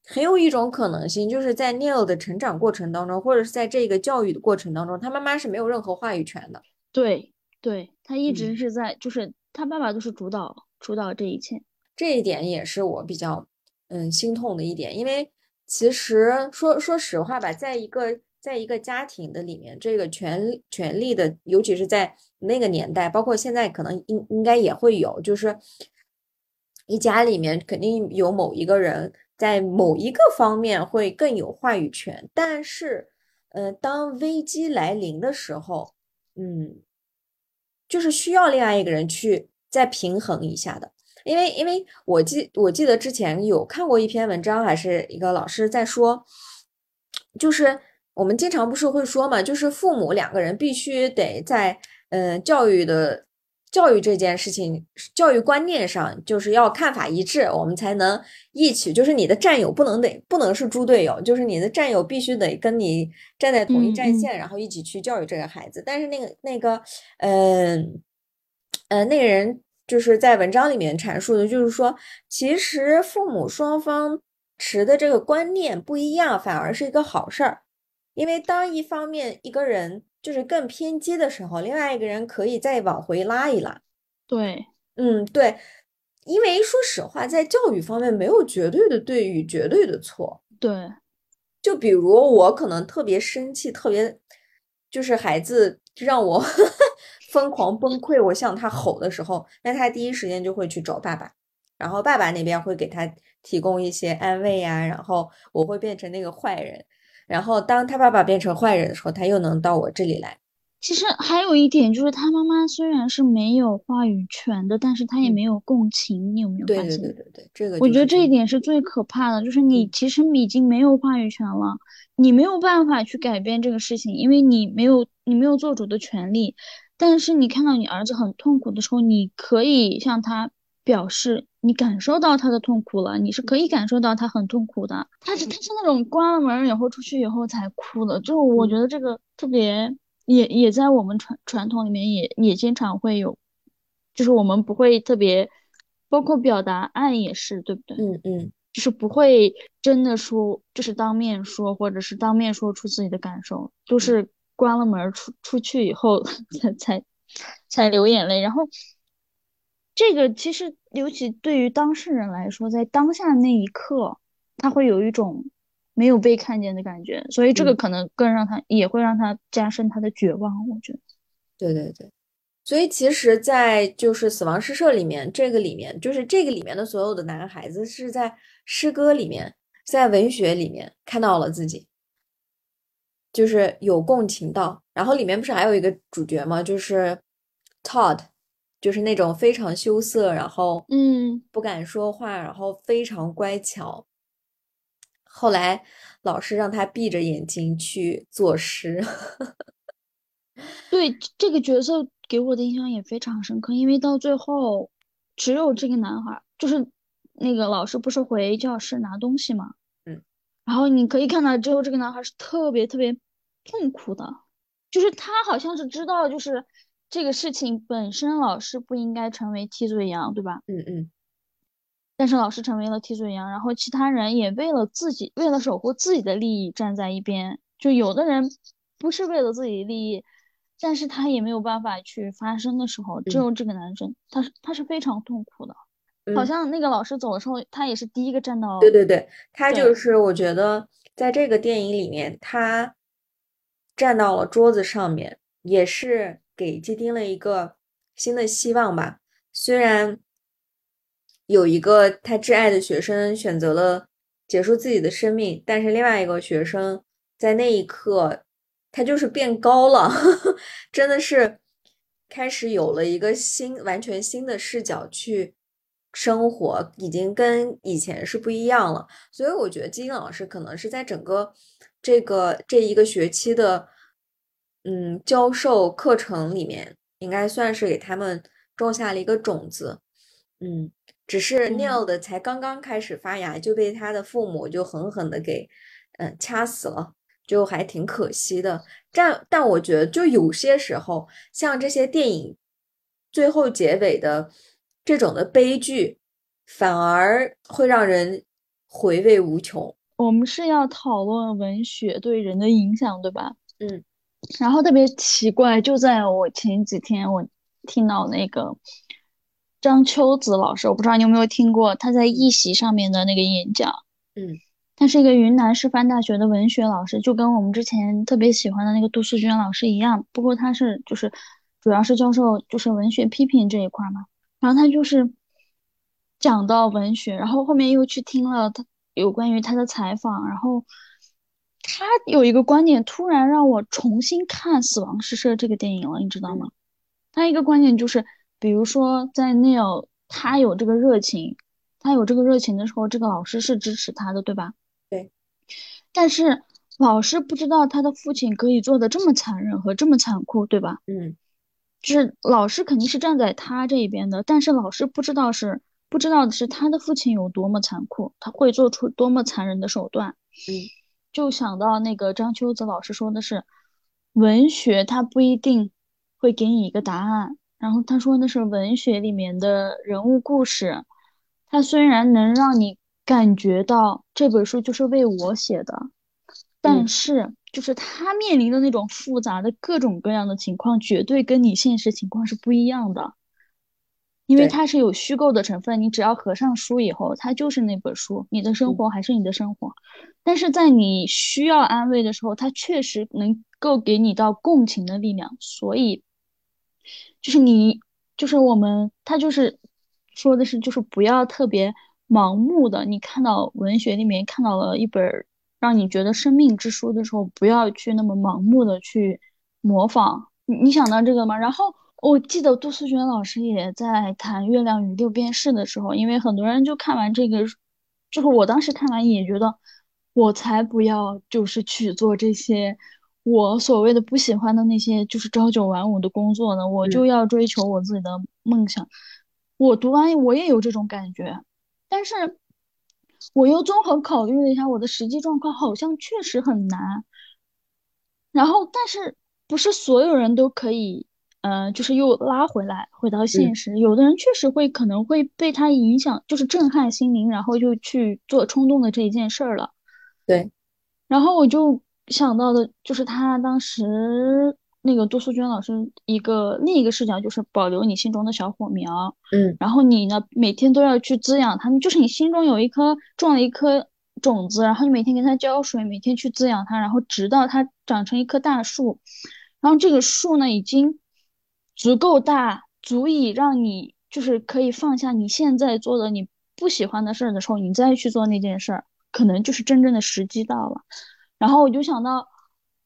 很有一种可能性，就是在 Neil 的成长过程当中，或者是在这个教育的过程当中，他妈妈是没有任何话语权的。对对，他一直嗯是在，就是他爸爸都是主导主导这一切。这一点也是我比较嗯心痛的一点，因为其实说说实话吧，在一个在一个家庭的里面，这个权权力的，尤其是在那个年代，包括现在可能应应该也会有，就是一家里面肯定有某一个人在某一个方面会更有话语权，但是呃，当危机来临的时候，嗯，就是需要另外一个人去再平衡一下的。因为因为我记我记得之前有看过一篇文章，还是一个老师在说，就是我们经常不是会说嘛，就是父母两个人必须得在呃教育的教育这件事情、教育观念上，就是要看法一致，我们才能一起。就是你的战友不能得不能是猪队友，就是你的战友必须得跟你站在同一嗯嗯战线，然后一起去教育这个孩子。但是那个那个嗯呃那个人。就是在文章里面阐述的，就是说，其实父母双方持的这个观念不一样，反而是一个好事儿。因为当一方面一个人就是更偏激的时候，另外一个人可以再往回拉一拉。对，嗯，对，因为说实话，在教育方面没有绝对的对与绝对的错。对，就比如我可能特别生气，特别就是孩子让我疯狂崩溃，我向他吼的时候，那他第一时间就会去找爸爸，然后爸爸那边会给他提供一些安慰呀，然后我会变成那个坏人，然后当他爸爸变成坏人的时候，他又能到我这里来。其实还有一点就是，他妈妈虽然是没有话语权的，但是他也嗯没有共情，你有没有对对发现？对对对，这个我觉得这一点是最可怕的，就是你嗯其实已经没有话语权了，你没有办法去改变这个事情，因为你没有你没有做主的权利。但是你看到你儿子很痛苦的时候，你可以向他表示你感受到他的痛苦了，你是可以感受到他很痛苦的。他是他是那种关了门以后出去以后才哭的，就我嗯觉得这个特别也也在我们传传统里面也也经常会有，就是我们不会特别，包括表达爱也是，对不对？嗯嗯就是不会真的说，就是当面说，或者是当面说出自己的感受，都是关了门儿出出去以后才才才流眼泪。然后这个其实尤其对于当事人来说，在当下那一刻，他会有一种没有被看见的感觉，所以这个嗯，可能更让他也会让他加深他的绝望，我觉得。对对对。所以其实，在就是死亡诗社里面，这个里面就是这个里面的所有的男孩子是在诗歌里面，在文学里面看到了自己，就是有共情到。然后里面不是还有一个主角吗？就是 Todd，就是那种非常羞涩，然后嗯，不敢说话，然后非常乖巧。后来老师让他闭着眼睛去作诗。对这个角色给我的印象也非常深刻，因为到最后只有这个男孩，就是那个老师不是回教室拿东西嘛，嗯，然后你可以看到之后这个男孩是特别特别痛苦的，就是他好像是知道就是这个事情本身老师不应该成为替罪羊，对吧？嗯嗯，但是老师成为了替罪羊，然后其他人也为了自己为了守护自己的利益站在一边，就有的人不是为了自己的利益。但是他也没有办法去发声的时候，只有这个男生，他是他是非常痛苦的，好像那个老师走的时候，他也是第一个站到。对对对，他就是我觉得在这个电影里面，他站到了桌子上面，也是给基丁了一个新的希望吧。虽然有一个他挚爱的学生选择了结束自己的生命，但是另外一个学生在那一刻。他就是变高了，真的是开始有了一个新、完全新的视角去生活，已经跟以前是不一样了。所以我觉得金老师可能是在整个这个这一个学期的嗯教授课程里面，应该算是给他们种下了一个种子。嗯，只是 Neil 的才刚刚开始发芽，就被他的父母就狠狠的给嗯掐死了。就还挺可惜的，但但我觉得，就有些时候，像这些电影最后结尾的这种的悲剧，反而会让人回味无穷。我们是要讨论文学对人的影响，对吧？嗯。然后特别奇怪，就在我前几天，我听到那个张秋子老师，我不知道你有没有听过他在一席上面的那个演讲。嗯。他是一个云南师范大学的文学老师，就跟我们之前特别喜欢的那个杜思娟老师一样。不过他是就是主要是教授就是文学批评这一块嘛。然后他就是讲到文学，然后后面又去听了他有关于他的采访，然后他有一个观点突然让我重新看《死亡诗社》这个电影了，你知道吗？他一个观点就是，比如说在 Neil 他有这个热情，他有这个热情的时候，这个老师是支持他的，对吧？对，但是老师不知道他的父亲可以做的这么残忍和这么残酷，对吧？嗯，就是老师肯定是站在他这一边的，但是老师不知道是不知道的是他的父亲有多么残酷，他会做出多么残忍的手段。嗯，就想到那个张秋子老师说的是，文学它不一定会给你一个答案，然后他说的是文学里面的人物故事，它虽然能让你。感觉到这本书就是为我写的，但是就是他面临的那种复杂的各种各样的情况，绝对跟你现实情况是不一样的，因为它是有虚构的成分。你只要合上书以后，它就是那本书，你的生活还是你的生活。但是在你需要安慰的时候，它确实能够给你到共情的力量。所以，就是你，就是我们，他就是说的是，就是不要特别。盲目的，你看到文学里面看到了一本让你觉得生命之书的时候，不要去那么盲目的去模仿。你你想到这个吗？然后我记得杜思娟老师也在谈《月亮与六便士》的时候，因为很多人就看完这个，就是我当时看完也觉得，我才不要就是去做这些我所谓的不喜欢的那些就是朝九晚五的工作呢，我就要追求我自己的梦想。我读完我也有这种感觉。但是，我又综合考虑了一下我的实际状况，好像确实很难。然后，但是不是所有人都可以，嗯，就是又拉回来，回到现实。有的人确实会可能会被他影响，就是震撼心灵，然后就去做冲动的这一件事儿了。对。然后我就想到的，就是他当时。那个杜素娟老师一个另一个视角就是保留你心中的小火苗，嗯，然后你呢每天都要去滋养它，就是你心中有一颗种了一颗种子，然后你每天给它浇水，每天去滋养它，然后直到它长成一棵大树，然后这个树呢已经足够大，足以让你就是可以放下你现在做的你不喜欢的事儿的时候，你再去做那件事儿，可能就是真正的时机到了。然后我就想到，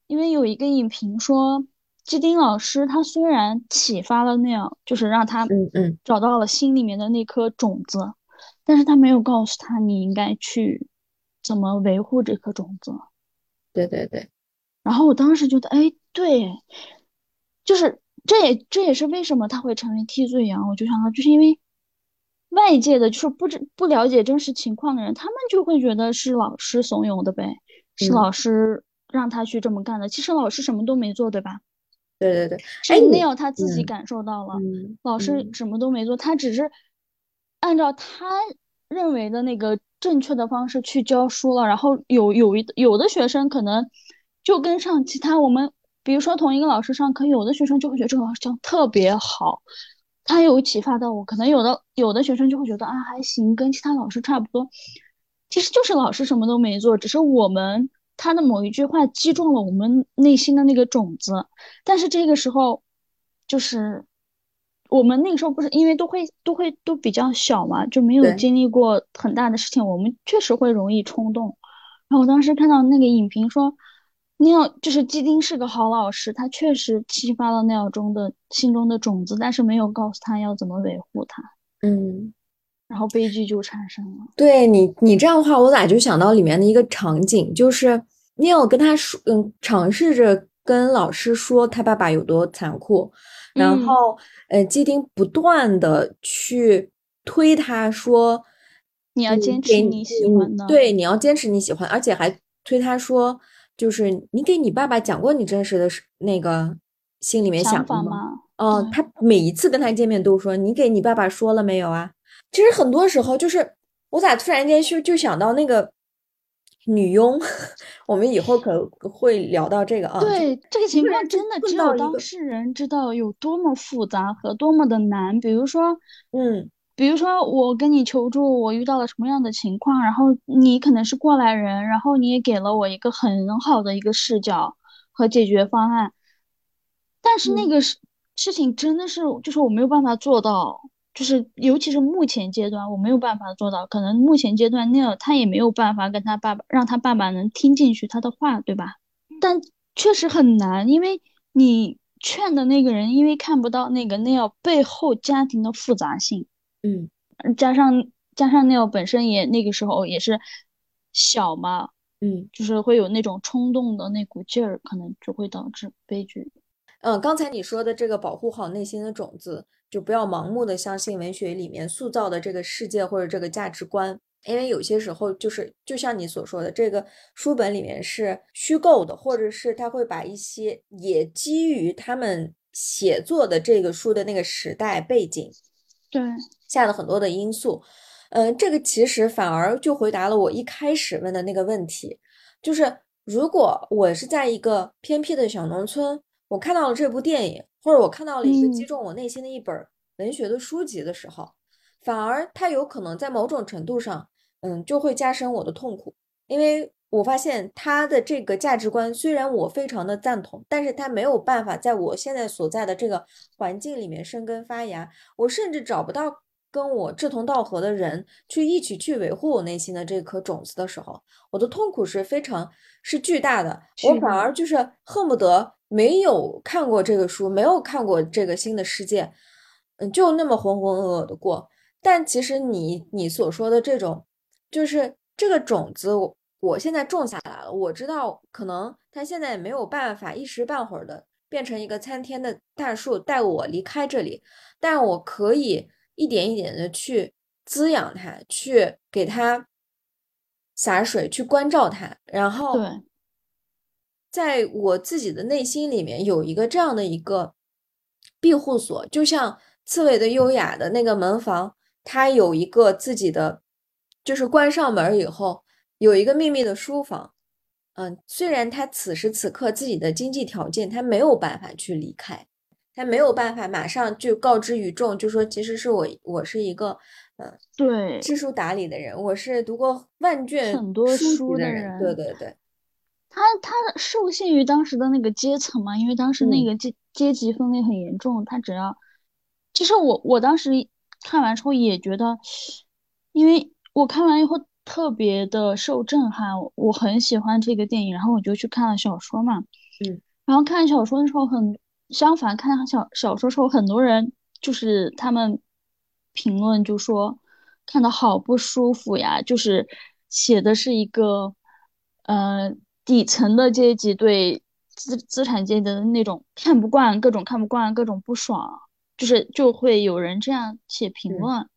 因为有一个影评说，基丁老师他虽然启发了那样，就是让他嗯嗯找到了心里面的那颗种子，但是他没有告诉他你应该去怎么维护这颗种子。对对对，然后我当时觉得，哎，对，就是这也这也是为什么他会成为替罪羊。我就想到，就是因为外界的，就是不知不了解真实情况的人，他们就会觉得是老师怂恿的呗，是嗯老师让他去这么干的。其实老师什么都没做，对吧？对对对，是哎你 Neil 他自己嗯感受到了，嗯老师嗯什么都没做，他只是按照他认为的那个正确的方式去教书了。然后有有一有的学生可能就跟上其他我们，比如说同一个老师上课，有的学生就会觉得这个老师讲特别好，他有启发到我。可能有的有的学生就会觉得啊还行，跟其他老师差不多。其实就是老师什么都没做，只是我们他的某一句话击中了我们内心的那个种子。但是这个时候，就是我们那个时候不是因为都会都会都比较小嘛，就没有经历过很大的事情，我们确实会容易冲动。然后我当时看到那个影评说，尿就是基丁是个好老师，他确实激发了尿中的心中的种子，但是没有告诉他要怎么维护他，嗯。然后悲剧就产生了。对你，你这样的话，我咋就想到里面的一个场景，就是 Neil 跟他说，嗯，尝试着跟老师说他爸爸有多残酷，然嗯后，呃，基丁不断的去推他说，你要坚持你喜嗯欢的对，你要坚持你喜欢，而且还推他说，就是你给你爸爸讲过你真实的是那个心里面想？法吗？哦，对他每一次跟他见面都说：“你给你爸爸说了没有啊？”其实很多时候就是我咋突然间就就想到那个女佣，我们以后可会聊到这个啊。对，这个情况真的碰只有当事人知道有多么复杂和多么的难。比如说，嗯比如说我跟你求助，我遇到了什么样的情况，然后你可能是过来人，然后你也给了我一个很好的一个视角和解决方案，但是那嗯个事事情真的是就是我没有办法做到，就是尤其是目前阶段我没有办法做到，可能目前阶段那他也没有办法跟他爸爸让他爸爸能听进去他的话，对吧？但确实很难，因为你劝的那个人，因为看不到那个 Neil 背后家庭的复杂性，嗯加上加上 Neil 本身也那个时候也是小嘛，嗯就是会有那种冲动的那股劲儿，可能就会导致悲剧。嗯，刚才你说的这个保护好内心的种子，就不要盲目的相信文学里面塑造的这个世界或者这个价值观。因为有些时候就是，就像你所说的，这个书本里面是虚构的，或者是他会把一些也基于他们写作的这个书的那个时代背景对，下的很多的因素。嗯，这个其实反而就回答了我一开始问的那个问题，就是如果我是在一个偏僻的小农村，我看到了这部电影，或者我看到了一个击嗯。中我内心的一本文学的书籍的时候，反而它有可能在某种程度上，嗯，就会加深我的痛苦，因为我发现他的这个价值观虽然我非常的赞同，但是他没有办法在我现在所在的这个环境里面生根发芽，我甚至找不到跟我志同道合的人去一起去维护我内心的这颗种子的时候，我的痛苦是非常是巨大的，我反而就是恨不得没有看过这个书，没有看过这个新的世界，嗯，就那么浑浑噩噩的过。但其实你你所说的这种，就是这个种子我，我现在种下来了，我知道可能它现在也没有办法一时半会儿的变成一个参天的大树带我离开这里，但我可以一点一点的去滋养它，去给它洒水，去关照它，然后对，在我自己的内心里面有一个这样的一个庇护所，就像刺猬的优雅的那个门房，它有一个自己的，就是关上门以后有一个秘密的书房。嗯，虽然他此时此刻自己的经济条件他没有办法去离开，他没有办法马上就告知于众，就说其实是我我是一个呃对，知书达理的人，我是读过万卷很多书的的人。对对对，他他受限于当时的那个阶层嘛，因为当时那嗯个阶阶级分裂很严重。他只要，其实我我当时看完之后也觉得，因为我看完以后特别的受震撼，我很喜欢这个电影，然后我就去看了小说嘛，嗯，然后看小说的时候很相反，看小小说时候很多人就是他们评论就说看的好不舒服呀，就是写的是一个呃底层的阶级对资资产阶级的那种看不惯，各种看不惯，各种不爽，就是就会有人这样写评论，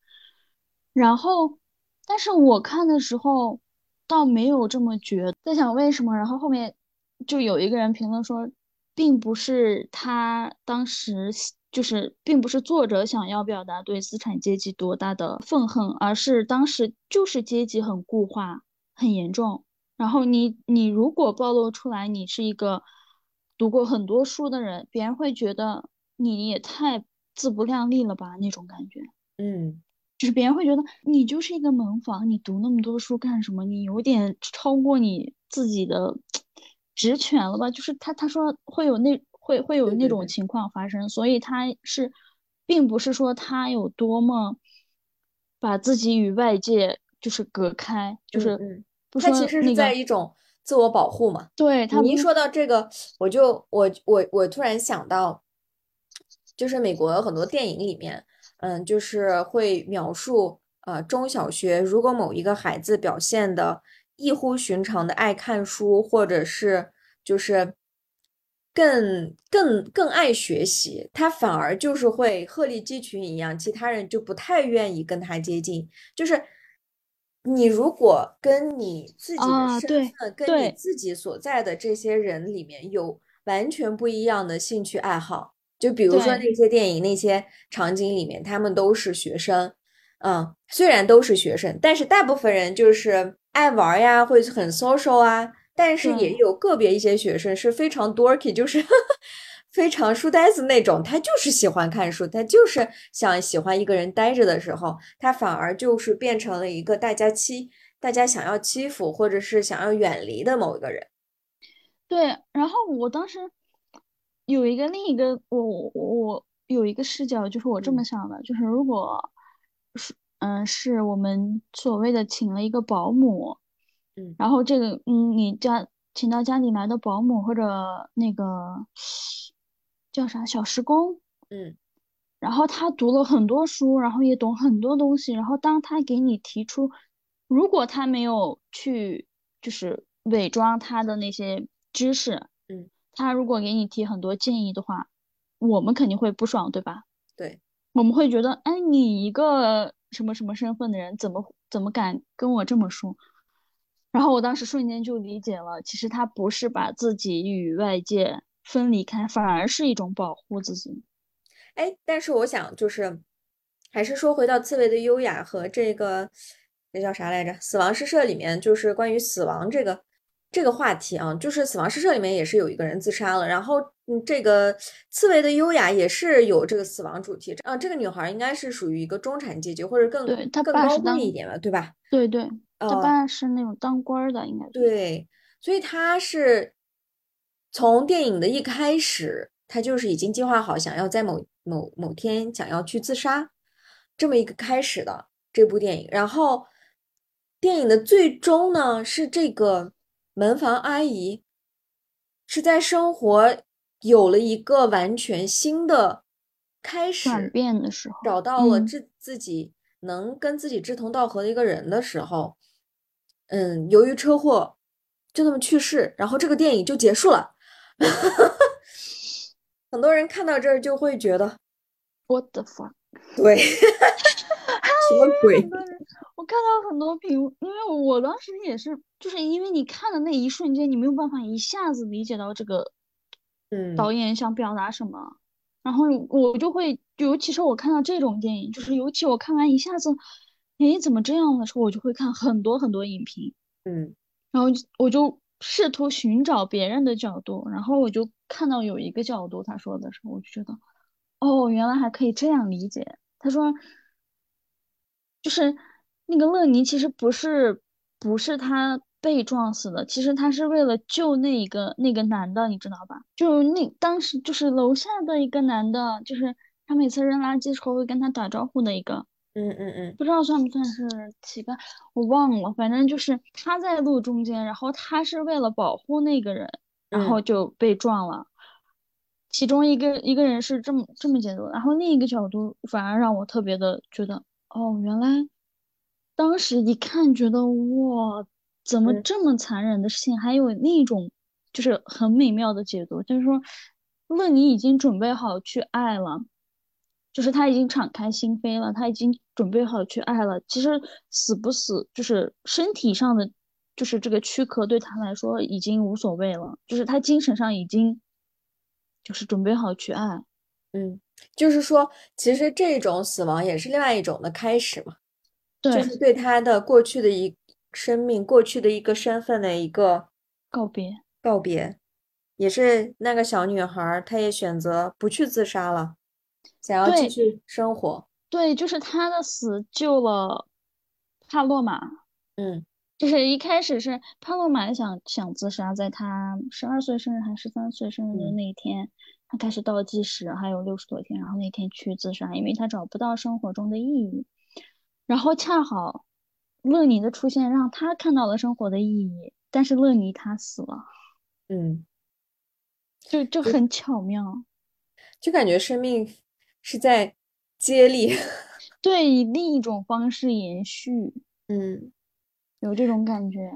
然后但是我看的时候倒没有这么觉得，在想为什么，然后后面就有一个人评论说。并不是他当时就是，并不是作者想要表达对资产阶级多大的愤恨，而是当时就是阶级很固化，很严重。然后你你如果暴露出来，你是一个读过很多书的人，别人会觉得你也太自不量力了吧那种感觉。嗯，就是别人会觉得你就是一个门房，你读那么多书干什么？你有点超过你自己的。职权了吧？就是他他说会有那会会有那种情况发生，所以他是，并不是说他有多么把自己与外界就是隔开，就是他其实是在一种自我保护嘛。对他您说到这个，我就我我我突然想到，就是美国很多电影里面，嗯，就是会描述呃中小学如果某一个孩子表现的。异乎寻常的爱看书，或者是就是更更更爱学习，他反而就是会鹤立鸡群一样，其他人就不太愿意跟他接近。就是你如果跟你自己的身份，跟你自己所在的这些人里面有完全不一样的兴趣爱好，就比如说那些电影那些场景里面，他们都是学生，嗯，虽然都是学生，但是大部分人就是。爱玩呀，会很 social 啊，但是也有个别一些学生是非常 dorky，就是 非常书呆子那种。他就是喜欢看书，他就是想喜欢一个人待着的时候，他反而就是变成了一个大家欺、大家想要欺负或者是想要远离的某一个人。对，然后我当时有一个另一个，我我我有一个视角，就是我这么想的，就是如果是。嗯，是我们所谓的请了一个保姆，嗯，然后这个，嗯，你家请到家里来的保姆或者那个叫啥小时工，嗯，然后他读了很多书，然后也懂很多东西，然后当他给你提出，如果他没有去就是伪装他的那些知识，嗯，他如果给你提很多建议的话，我们肯定会不爽，对吧？对，我们会觉得，哎，你一个。什么什么身份的人怎么怎么敢跟我这么说？然后我当时瞬间就理解了，其实他不是把自己与外界分离开，反而是一种保护自己。哎，但是我想就是，还是说回到刺猬的优雅和这个那叫啥来着？死亡诗社里面就是关于死亡这个。这个话题啊，就是死亡诗社里面也是有一个人自杀了，然后嗯，这个刺猬的优雅也是有这个死亡主题啊。这个女孩应该是属于一个中产阶级或者更更高贵一点吧，对吧？对对，他爸是那种当官的，应该对，所以他是从电影的一开始，他就是已经计划好想要在某某某天想要去自杀这么一个开始的这部电影，然后电影的最终呢是这个。门房阿姨是在生活有了一个完全新的开始转变的时候，找到了自自己能跟自己志同道合的一个人的时候，嗯，由于车祸就那么去世，然后这个电影就结束了。很多人看到这儿就会觉得，What the fuck？对，什么鬼？我看到很多评，因为我当时也是。就是因为你看的那一瞬间，你没有办法一下子理解到这个，嗯，导演想表达什么，然后我就会，尤其是我看到这种电影，就是尤其我看完一下子，哎，怎么这样的时候，我就会看很多很多影评，嗯，然后我就试图寻找别人的角度，然后我就看到有一个角度他说的时候，我就觉得，哦，原来还可以这样理解。他说，就是那个乐尼其实不是，不是他。被撞死的，其实他是为了救那一个那个男的，你知道吧？就那当时就是楼下的一个男的，就是他每次扔垃圾时候会跟他打招呼的一个，嗯嗯嗯，不知道算不算是乞丐，我忘了，反正就是他在路中间，然后他是为了保护那个人，然后就被撞了。其中一个一个人是这么这么解读，然后另一个角度反而让我特别的觉得，哦，原来当时一看觉得哇，怎么这么残忍的事情，还有另一种就是很美妙的解读，就是说乐尼已经准备好去爱了，就是他已经敞开心扉了，他已经准备好去爱了。其实死不死，就是身体上的，就是这个躯壳对他来说已经无所谓了，就是他精神上已经。就是准备好去爱，嗯，就是说，其实这种死亡也是另外一种的开始嘛，对，就是对他的过去的一生命、过去的一个身份的一个告别，告别，也是那个小女孩，她也选择不去自杀了，想要继续生活。对，就是她的死救了帕洛玛，嗯。就是一开始是帕洛玛想想自杀，在他十二岁生日还是十三岁生日的那一天，他开始倒计时，还有六十多天，然后那天去自杀，因为他找不到生活中的意义。然后恰好乐尼的出现让他看到了生活的意义，但是乐尼他死了，嗯，就就很巧妙，就感觉生命是在接力，对，以另一种方式延续，嗯。有这种感觉，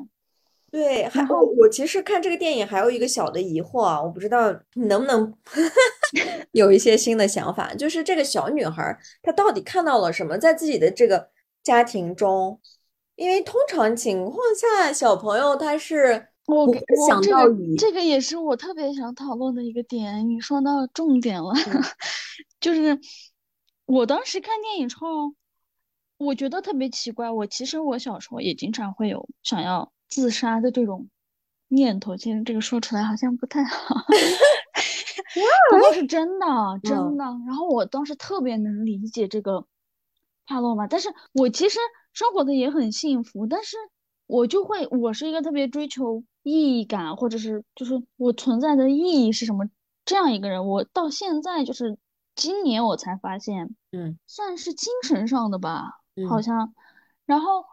对。然后我其实看这个电影还有一个小的疑惑啊，我不知道你能不能 有一些新的想法，就是这个小女孩她到底看到了什么，在自己的这个家庭中？因为通常情况下，小朋友他是我想到你这个也是我特别想讨论的一个点，你说到重点了，就是我当时看电影之后。我觉得特别奇怪，我其实我小时候也经常会有想要自杀的这种念头，其实这个说出来好像不太好，不过是真的，真的。然后我当时特别能理解这个帕洛玛，但是我其实生活的也很幸福，但是我就会，我是一个特别追求意义感，或者是就是我存在的意义是什么这样一个人，我到现在就是今年我才发现，嗯，算是精神上的吧。好像，然后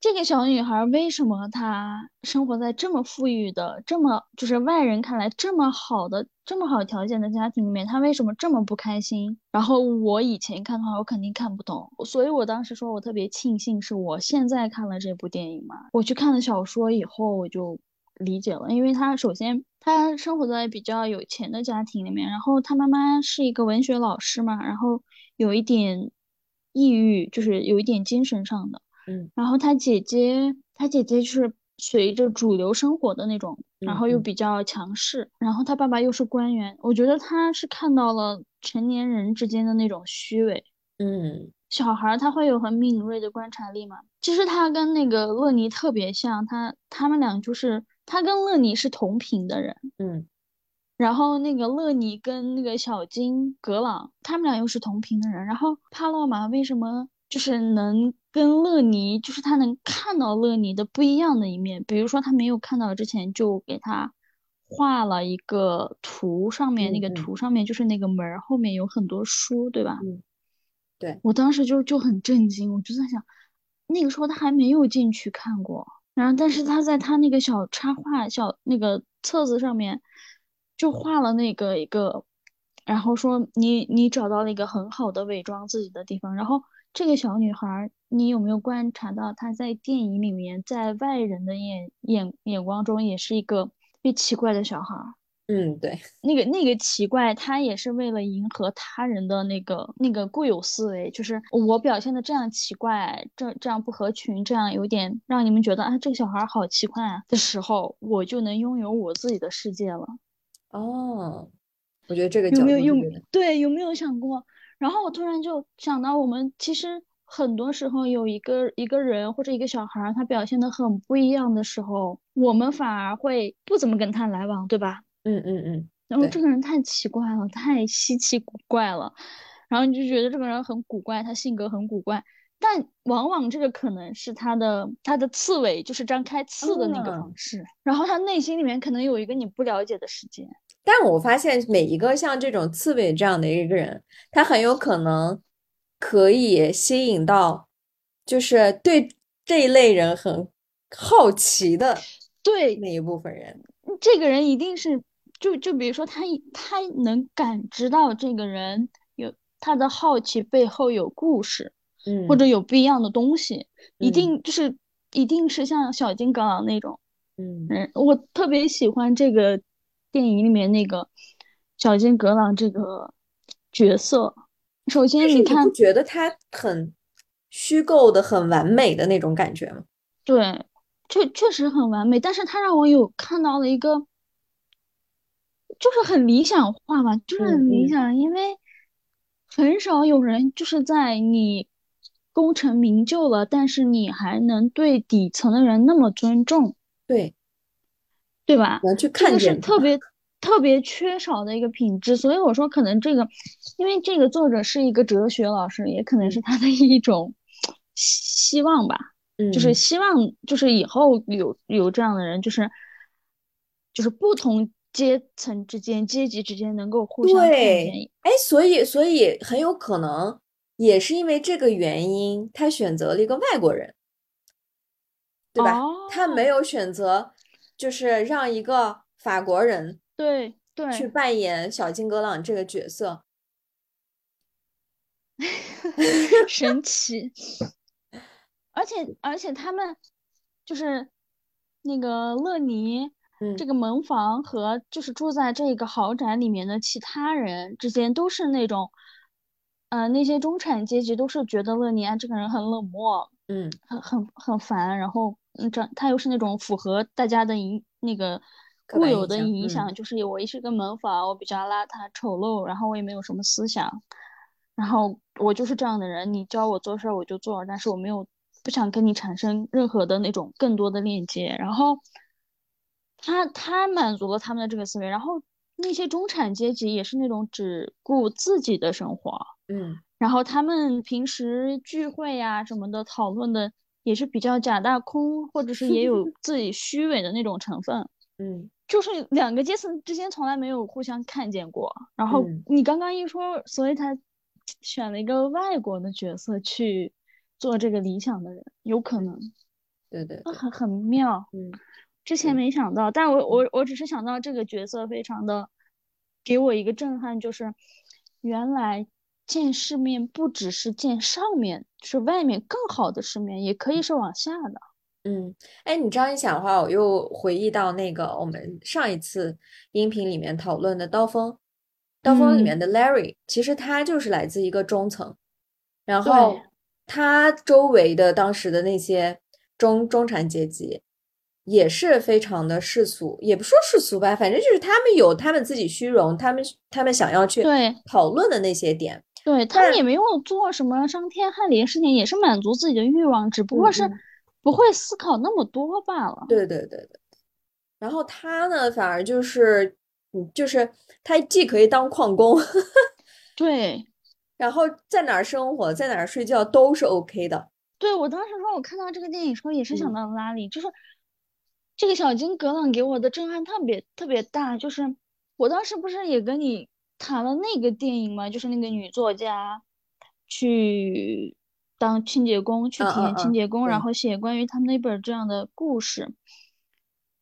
这个小女孩为什么她生活在这么富裕的、这么就是外人看来这么好的、这么好条件的家庭里面，她为什么这么不开心？然后我以前看的话，我肯定看不懂，所以我当时说我特别庆幸是我现在看了这部电影嘛。我去看了小说以后，我就理解了，因为她首先她生活在比较有钱的家庭里面，然后她妈妈是一个文学老师嘛，然后有一点。抑郁就是有一点精神上的，嗯，然后他姐姐，他姐姐就是随着主流生活的那种，然后又比较强势，然后他爸爸又是官员，我觉得他是看到了成年人之间的那种虚伪，嗯，小孩他会有很敏锐的观察力嘛，其实他跟那个乐尼特别像，他他们俩就是他跟乐尼是同频的人，嗯。然后那个乐尼跟那个小金格朗，他们俩又是同频的人。然后帕洛玛为什么就是能跟乐尼，就是他能看到乐尼的不一样的一面？比如说他没有看到之前，就给他画了一个图，上面那个图上面就是那个门后面有很多书，对吧？嗯，对我当时就就很震惊，我就在想，那个时候他还没有进去看过，然后但是他在他那个小插画小那个册子上面。就画了那个一个，然后说你你找到了一个很好的伪装自己的地方。然后这个小女孩，你有没有观察到她在电影里面，在外人的眼眼眼光中也是一个特别奇怪的小孩？嗯，对，那个那个奇怪，她也是为了迎合他人的那个那个固有思维，就是我表现的这样奇怪，这这样不合群，这样有点让你们觉得啊这个小孩好奇怪啊的时候，我就能拥有我自己的世界了。哦，我觉得这个有没有有对有没有想过？然后我突然就想到，我们其实很多时候有一个一个人或者一个小孩，他表现的很不一样的时候，我们反而会不怎么跟他来往，对吧？嗯嗯嗯。然后这个人太奇怪了，太稀奇古怪了，然后你就觉得这个人很古怪，他性格很古怪。但往往这个可能是他的他的刺猬，就是张开刺的那个方式。然后他内心里面可能有一个你不了解的世界。但我发现每一个像这种刺猬这样的一个人，他很有可能可以吸引到，就是对这一类人很好奇的对那一部分人。这个人一定是就就比如说他他能感知到这个人有他的好奇背后有故事。嗯，或者有不一样的东西，一定就是一定是像小金刚狼那种，嗯嗯，我特别喜欢这个电影里面那个小金格朗这个角色。首先，你看，不觉得他很虚构的、很完美的那种感觉吗？对，确确实很完美，但是他让我有看到了一个，就是很理想化吧，就是很理想，因为很少有人就是在你。功成名就了，但是你还能对底层的人那么尊重，对，对吧？能去看见，是特别特别缺少的一个品质。所以我说，可能这个，因为这个作者是一个哲学老师，也可能是他的一种希望吧。嗯，就是希望，就是以后有有这样的人，就是就是不同阶层之间、阶级之间能够互相看见。哎，所以所以很有可能。也是因为这个原因，他选择了一个外国人，对吧？他没有选择，就是让一个法国人对对去扮演小金格朗这个角色，神奇。而且而且他们就是那个乐尼，这个门房和就是住在这个豪宅里面的其他人之间都是那种。呃，那些中产阶级都是觉得乐尼安这个人很冷漠，嗯，很很很烦。然后，嗯，这他又是那种符合大家的影那个固有的影响，就是我是个门房，我比较邋遢丑陋，然后我也没有什么思想，然后我就是这样的人。你教我做事儿我就做，但是我没有不想跟你产生任何的那种更多的链接。然后，他他满足了他们的这个思维，然后那些中产阶级也是那种只顾自己的生活。嗯，然后他们平时聚会呀什么的讨论的也是比较假大空，或者是也有 自己虚伪的那种成分。嗯，就是两个阶层之间从来没有互相看见过。然后你刚刚一说，所以他选了一个外国的角色去做这个理想的人，有可能。对对，很很妙。嗯，之前没想到，但我我我只是想到这个角色非常的给我一个震撼，就是原来。见世面不只是见上面，是外面更好的世面，也可以是往下的。嗯，哎，你这样一想的话，我又回忆到那个我们上一次音频里面讨论的《刀锋》，《刀锋》里面的 Larry，其实他就是来自一个中层，然后他周围的当时的那些中中产阶级。也是非常的世俗，也不说世俗吧，反正就是他们有他们自己虚荣，他们他们想要去讨论的那些点，对他们也没有做什么伤天害理的事情，也是满足自己的欲望，只不过是不会思考那么多罢了。对对对对。然后他呢，反而就是，嗯，就是他既可以当矿工，对，然后在哪儿生活，在哪儿睡觉都是 OK 的。对我当时说，我看到这个电影时候也是想到拉里，就是。这个小金格朗给我的震撼特别特别大，就是我当时不是也跟你谈了那个电影嘛？就是那个女作家去当清洁工，去体验清洁工，然后写关于他们那本这样的故事。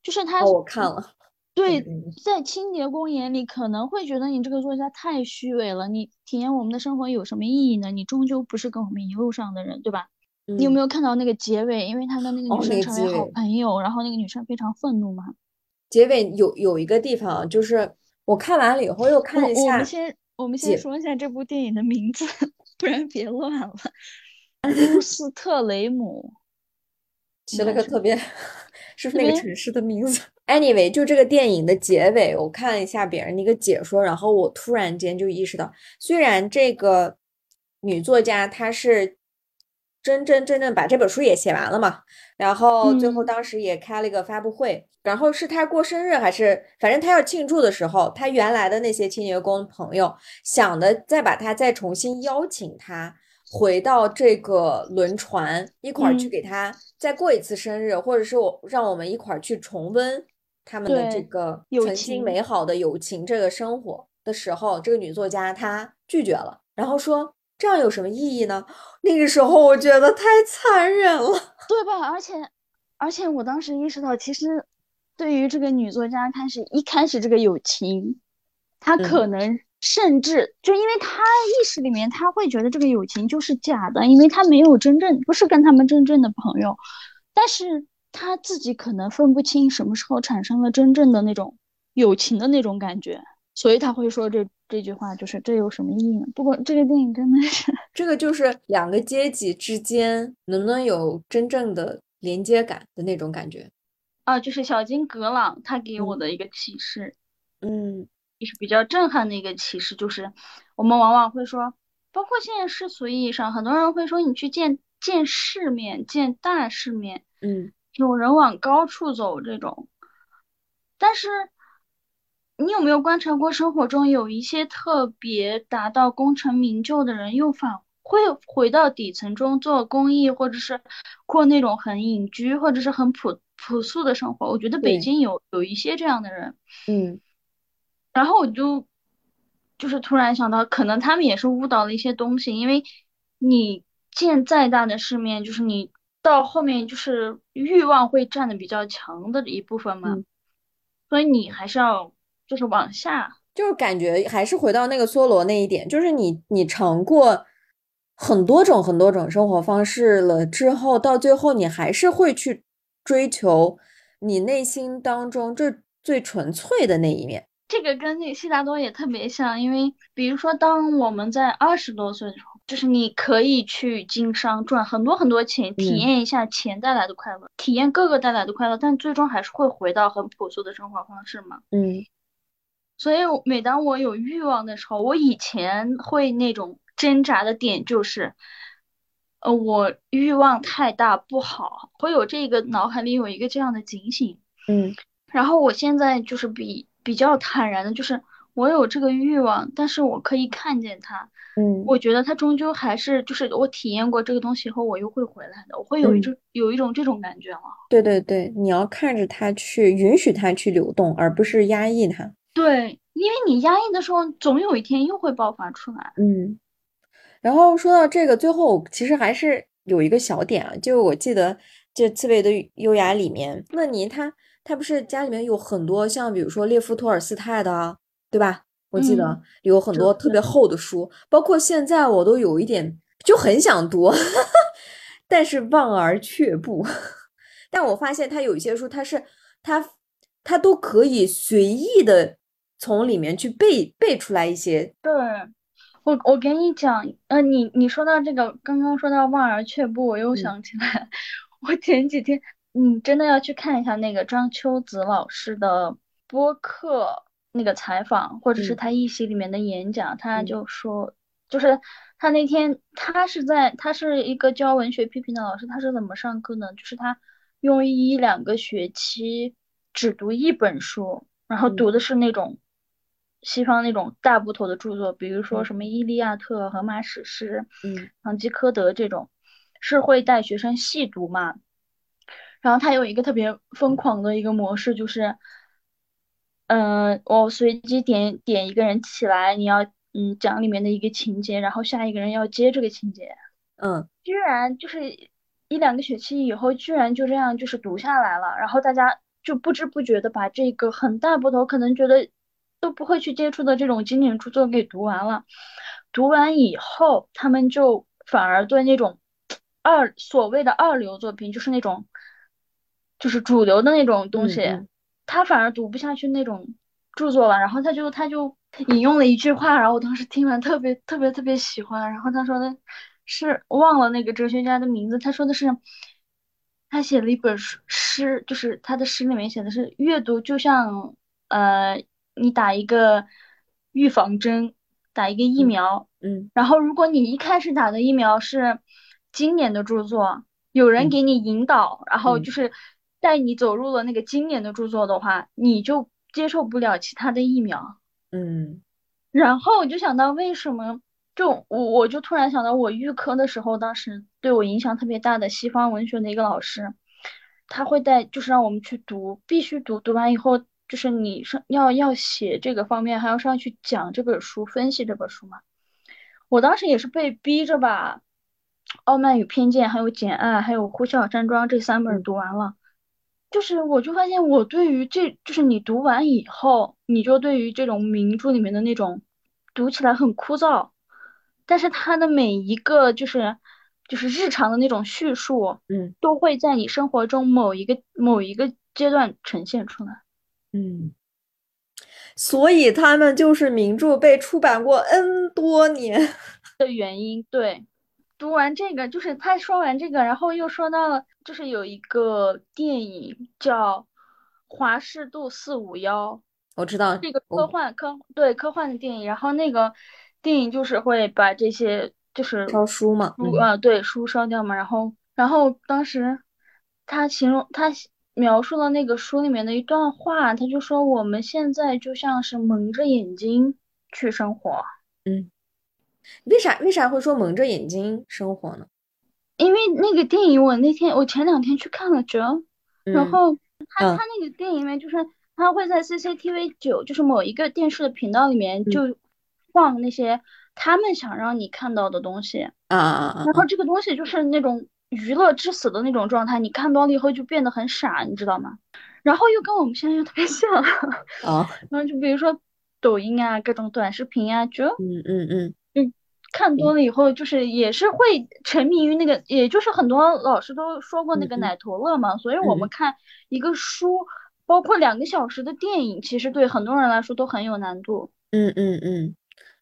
就是他，我看了。对，在清洁工眼里可能会觉得你这个作家太虚伪了。你体验我们的生活有什么意义呢？你终究不是跟我们一路上的人，对吧？你有没有看到那个结尾？因为他跟那个女生成为好朋友，然后那个女生非常愤怒嘛。结尾有有一个地方，就是我看完了以后又看一下。我们先我们先说一下这部电影的名字，不然别乱了。乌斯特雷姆起了个特别，是不是那个城市的名字？Anyway，就这个电影的结尾，我看了一下别人的一个解说，然后我突然间就意识到，虽然这个女作家她是。真真正正把这本书也写完了嘛？然后最后当时也开了一个发布会，然后是他过生日还是反正他要庆祝的时候，他原来的那些清洁工朋友想的再把他再重新邀请他回到这个轮船，一块儿去嗯给他再过一次生日，或者是我让我们一块儿去重温他们的这个曾经美好的友情这个生活的时候，这个女作家她拒绝了，然后说这样有什么意义呢？那个时候我觉得太残忍了。对吧？而且，而且我当时意识到，其实对于这个女作家开始一开始这个友情，她可能甚至就因为她意识里面，她会觉得这个友情就是假的，因为她没有真正不是跟他们真正的朋友，但是她自己可能分不清什么时候产生了真正的那种友情的那种感觉，所以她会说这这句话，就是这有什么意义呢？不过这个电影真的是。这个就是两个阶级之间能不能有真正的连接感的那种感觉。啊，就是小金格朗他给我嗯。的一个启示，嗯。也是比较震撼的一个启示，就是我们往往会说，包括现在世俗意义上，很多人会说你去见见世面、见大世面，嗯。有人往高处走这种，但是你有没有观察过生活中有一些特别达到功成名就的人，又返会回到底层中做公益，或者是过那种很隐居或者是很朴朴素的生活？我觉得北京有有一些这样的人。嗯然后我就就是突然想到，可能他们也是误导了一些东西，因为你见再大的世面，就是你到后面就是欲望会占的比较强的一部分嘛，嗯所以你还是要就是往下，就是感觉还是回到那个梭罗那一点，就是你你尝过很多种很多种生活方式了之后，到最后你还是会去追求你内心当中最最纯粹的那一面。这个跟那个悉达多也特别像，因为比如说，当我们在二十多岁的时候，就是你可以去经商赚很多很多钱，体嗯验一下钱带来的快乐，体验各个带来的快乐，但最终还是会回到很朴素的生活方式嘛。嗯所以每当我有欲望的时候，我以前会那种挣扎的点就是，呃，我欲望太大不好，会有这个脑海里有一个这样的警醒。嗯然后我现在就是比比较坦然的，就是我有这个欲望，但是我可以看见它，嗯我觉得它终究还是就是我体验过这个东西以后，我又会回来的，我会有一嗯种有一种这种感觉了。对对对，你要看着它去，允许它去流动，而不是压抑它。对，因为你压抑的时候，总有一天又会爆发出来。嗯，然后说到这个，最后其实还是有一个小点啊，就我记得这《刺猬的优雅》里面，那尼他他不是家里面有很多像比如说列夫·托尔斯泰的啊，对吧？我记得嗯有很多特别厚的书，包括现在我都有一点就很想读，但是望而却步。但我发现他有一些书，他是他他都可以随意的从里面去背背出来一些，对，我我给你讲，呃，你你说到这个，刚刚说到望而却步，我又嗯想起来，我前几天，你真的要去看一下那个张秋子老师的播客那个采访，或者是嗯他一席里面的演讲，他嗯就说，就是他那天他是在他是一个教文学批评的老师，他是怎么上课呢？就是他用一两个学期只读一本书，然后嗯读的是那种。西方那种大部头的著作，比如说嗯什么《伊利亚特》《荷马史诗》嗯《堂吉诃德》这种，是会带学生细读嘛。然后他有一个特别疯狂的一个模式，就是，嗯、我随机点点一个人起来，你要嗯讲里面的一个情节，然后下一个人要接这个情节。嗯居然就是一两个学期以后，居然就这样就是读下来了，然后大家就不知不觉的把这个很大部头可能觉得都不会去接触的这种经典著作给读完了。读完以后，他们就反而对那种二所谓的二流作品，就是那种就是主流的那种东西，他反而读不下去那种著作了。然后他就他就引用了一句话，然后我当时听完特别特别特别喜欢。然后他说的是忘了那个哲学家的名字，他说的是他写了一本书诗，就是他的诗里面写的是阅读就像呃你打一个预防针，打一个疫嗯苗。嗯然后，如果你一开始打的疫苗是经典的著作，有人嗯给你引导，然后嗯就是带你走入了那个经典的著作的话，你就接受不了其他的疫苗。嗯然后我就想到，为什么就我我就突然想到，我预科的时候，当时对我影响特别大的西方文学的一个老师，他会带就是让我们去读，必须读，读完以后就是你上要要写这个方面，还要上去讲这本书，分析这本书嘛。我当时也是被逼着把《傲慢与偏见》、还有《简爱》、还有《呼啸山庄》这三本读完了。就是我就发现，我对于这就是你读完以后，你就对于这种名著里面的那种读起来很枯燥。但是它的每一个就是就是日常的那种叙述，嗯，都会在你生活中某一个某一个阶段呈现出来，嗯，所以他们就是名著被出版过 N 多年 的原因。对，读完这个，就是他说完这个，然后又说到了，就是有一个电影叫《华氏度四五幺》，我知道这个科幻科对科幻的电影，然后那个。电影就是会把这些就是烧书嘛，嗯啊，对，书烧掉嘛。然后，然后当时他形容他描述了那个书里面的一段话，他就说我们现在就像是蒙着眼睛去生活。嗯，为啥为啥会说蒙着眼睛生活呢？因为那个电影我那天我前两天去看了折，然后他他那个电影里面就是他会在 CCTV 九就是某一个电视的频道里面就。放那些他们想让你看到的东西啊啊啊！然后这个东西就是那种娱乐至死的那种状态，你看多了以后就变得很傻，你知道吗？然后又跟我们现在又特别像啊。然后就比如说抖音啊，各种短视频啊，就嗯嗯嗯，就看多了以后，就是也是会沉迷于那个，也就是很多老师都说过那个奶头乐嘛。所以我们看一个书，包括两个小时的电影，其实对很多人来说都很有难度。嗯嗯嗯。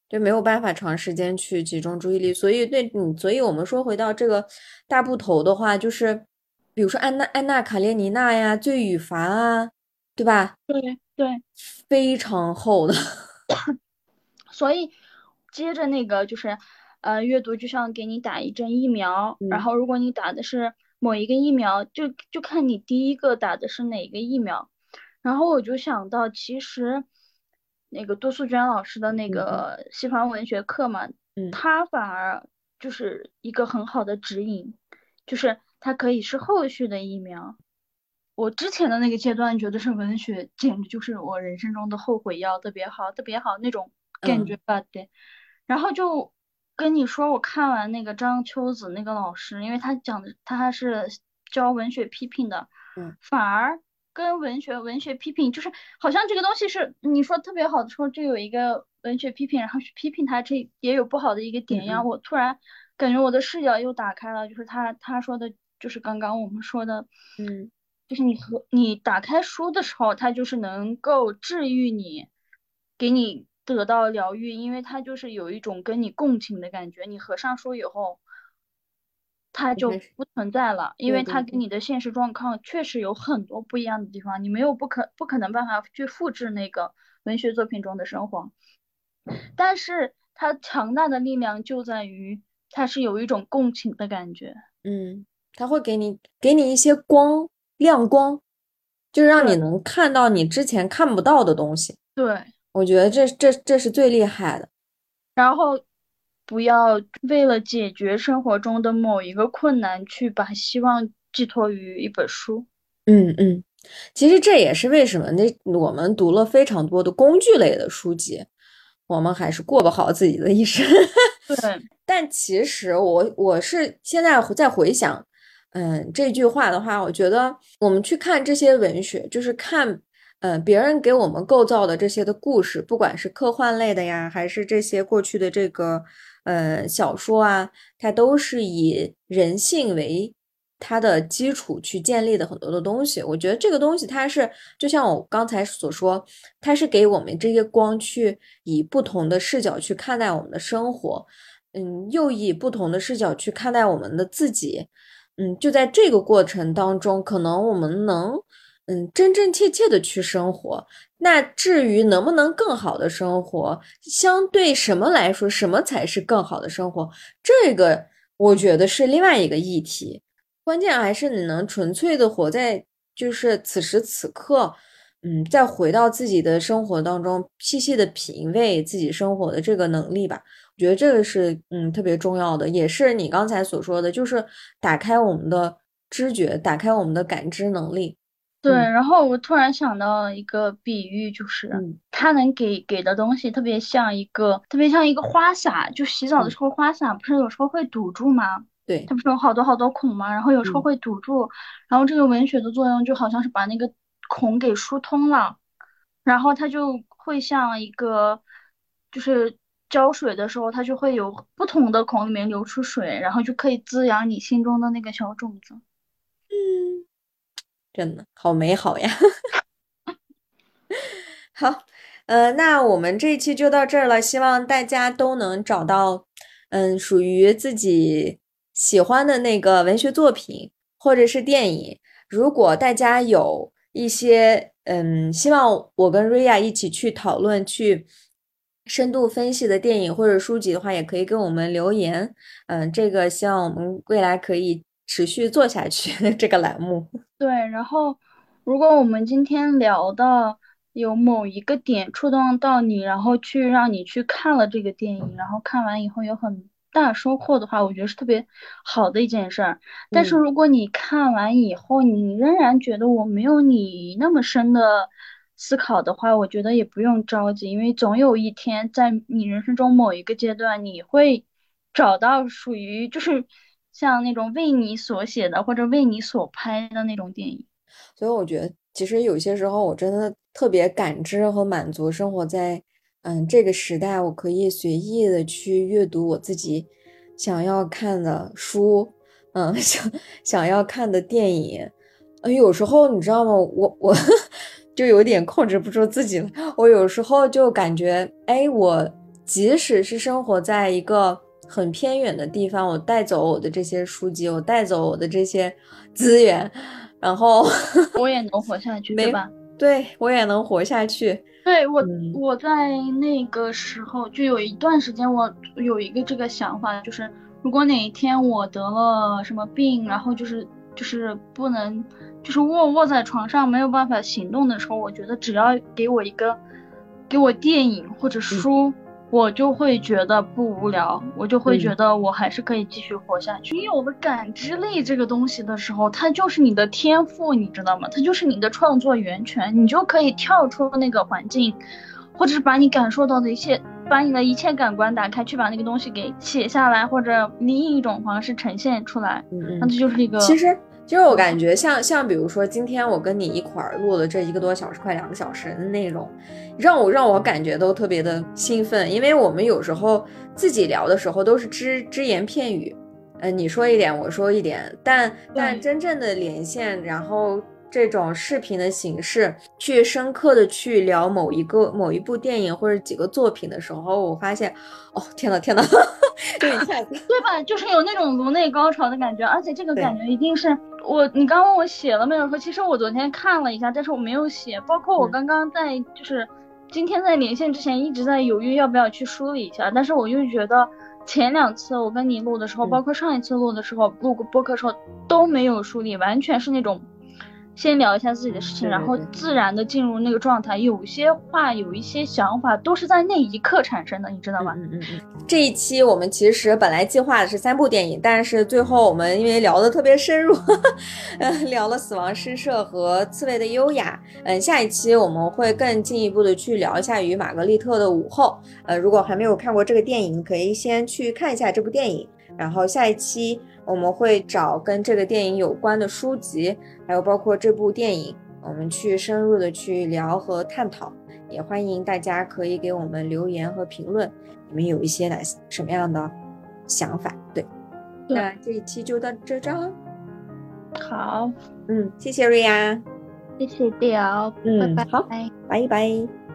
就没有办法长时间去集中注意力，所以对你，所以我们说回到这个大部头的话，就是比如说安娜安娜卡列尼娜呀，罪与罚啊，对吧？对对，非常厚的。所以接着那个就是，呃，阅读就像给你打一针疫苗，然后如果你打的是某一个疫苗，就就看你第一个打的是哪个疫苗。然后我就想到，其实。那个杜素娟老师的那个西方文学课嘛，嗯，他反而就是一个很好的指引，就是它可以是后续的疫苗。我之前的那个阶段觉得是文学，简直就是我人生中的后悔药，特别好，特别好那种感觉吧，对。然后就跟你说，我看完那个张秋子那个老师，因为他讲的他还是教文学批评的，嗯，反而。跟文学文学批评就是好像这个东西是你说特别好的时候，就有一个文学批评，然后去批评他，这也有不好的一个点呀。我突然感觉我的视角又打开了，就是他他说的，就是刚刚我们说的，嗯，就是你和你打开书的时候，它就是能够治愈你，给你得到疗愈，因为它就是有一种跟你共情的感觉。你合上书以后。它就不存在了，因为它跟你的现实状况确实有很多不一样的地方，你没有不可不可能办法去复制那个文学作品中的生活，但是它强大的力量就在于它是有一种共情的感觉，嗯，它会给你给你一些光亮光，就让你能看到你之前看不到的东西，对，我觉得这这这是最厉害的，然后。不要为了解决生活中的某一个困难，去把希望寄托于一本书。嗯嗯，其实这也是为什么那我们读了非常多的工具类的书籍，我们还是过不好自己的一生。对，但其实我我是现在在回想，嗯，这句话的话，我觉得我们去看这些文学，就是看，嗯，别人给我们构造的这些的故事，不管是科幻类的呀，还是这些过去的这个。呃，小说啊，它都是以人性为它的基础去建立的很多的东西。我觉得这个东西它是就像我刚才所说，它是给我们这些光去以不同的视角去看待我们的生活，嗯，又以不同的视角去看待我们的自己，嗯，就在这个过程当中，可能我们能。嗯，真真切切的去生活。那至于能不能更好的生活，相对什么来说，什么才是更好的生活？这个我觉得是另外一个议题。关键还是你能纯粹的活在就是此时此刻，嗯，再回到自己的生活当中，细细的品味自己生活的这个能力吧。我觉得这个是嗯特别重要的，也是你刚才所说的，就是打开我们的知觉，打开我们的感知能力。对，然后我突然想到一个比喻，就是嗯它能给给的东西特别像一个特别像一个花洒，就洗澡的时候花洒不是有时候会堵住吗？对它，不是有好多好多孔吗？然后有时候嗯会堵住，然后这个文学的作用就好像是把那个孔给疏通了，然后它就会像一个，就是浇水的时候，它就会有不同的孔里面流出水，然后就可以滋养你心中的那个小种子。嗯，真的好美好呀。好，呃，那我们这一期就到这儿了，希望大家都能找到，嗯，属于自己喜欢的那个文学作品或者是电影。如果大家有一些，嗯，希望我跟瑞亚一起去讨论、去深度分析的电影或者书籍的话，也可以跟我们留言。嗯，这个希望我们未来可以持续做下去这个栏目。对，然后如果我们今天聊的有某一个点触动到你，然后去让你去看了这个电影，然后看完以后有很大收获的话，我觉得是特别好的一件事儿。但是嗯如果你看完以后，你仍然觉得我没有你那么深的思考的话，我觉得也不用着急，因为总有一天在你人生中某一个阶段，你会找到属于就是像那种为你所写的或者为你所拍的那种电影。所以我觉得，其实有些时候我真的特别感知和满足生活在嗯这个时代，我可以随意的去阅读我自己想要看的书，嗯，想想要看的电影。嗯，有时候你知道吗？我我 就有点控制不住自己了。我有时候就感觉，哎，我即使是生活在一个很偏远的地方，我带走我的这些书籍，我带走我的这些 资源，然后 我也能活下去，对吧？对我也能活下去。对我，嗯我在那个时候就有一段时间，我有一个这个想法，就是如果哪一天我得了什么病，然后就是就是不能，就是卧卧在床上没有办法行动的时候，我觉得只要给我一个，给我电影或者书。我就会觉得不无聊，我就会觉嗯得我还是可以继续活下去。你有了感知力这个东西的时候，它就是你的天赋，你知道吗？它就是你的创作源泉，你就可以跳出那个环境，或者是把你感受到的一切，把你的一切感官打开，去把那个东西给写下来，或者另一种方式呈现出来。嗯嗯，那这就是一个其实其实我感觉像像比如说今天我跟你一块儿录的这一个多小时，快两个小时的内容，让我让我感觉都特别的兴奋，因为我们有时候自己聊的时候都是只只言片语，呃，你说一点我说一点，但但真正的连线，然后。这种视频的形式，去深刻的去聊某一个某一部电影或者几个作品的时候，我发现，哦，天呐天呐，就一下子，对吧？就是有那种颅内高潮的感觉，而且这个感觉一定是我。你刚问我写了没有？说其实我昨天看了一下，但是我没有写。包括我嗯刚刚在就是今天在连线之前一直在犹豫要不要去梳理一下，但是我又觉得前两次我跟你录的时候，嗯包括上一次录的时候，录过播客的时候都没有梳理，完全是那种。先聊一下自己的事情，然后自然的进入那个状态。有些话，有一些想法，都是在那一刻产生的，你知道吗？嗯嗯嗯。这一期我们其实本来计划的是三部电影，但是最后我们因为聊得特别深入，呃，聊了《死亡诗社》和《刺猬的优雅》。嗯，下一期我们会更进一步的去聊一下与玛格丽特的午后。呃，如果还没有看过这个电影，可以先去看一下这部电影。然后下一期我们会找跟这个电影有关的书籍，还有包括这部电影，我们去深入的去聊和探讨。也欢迎大家可以给我们留言和评论，你们有一些哪什么样的想法？对，对那这一期就到这这了。好，嗯，谢谢瑞亚。谢谢屌，嗯拜拜。好拜拜。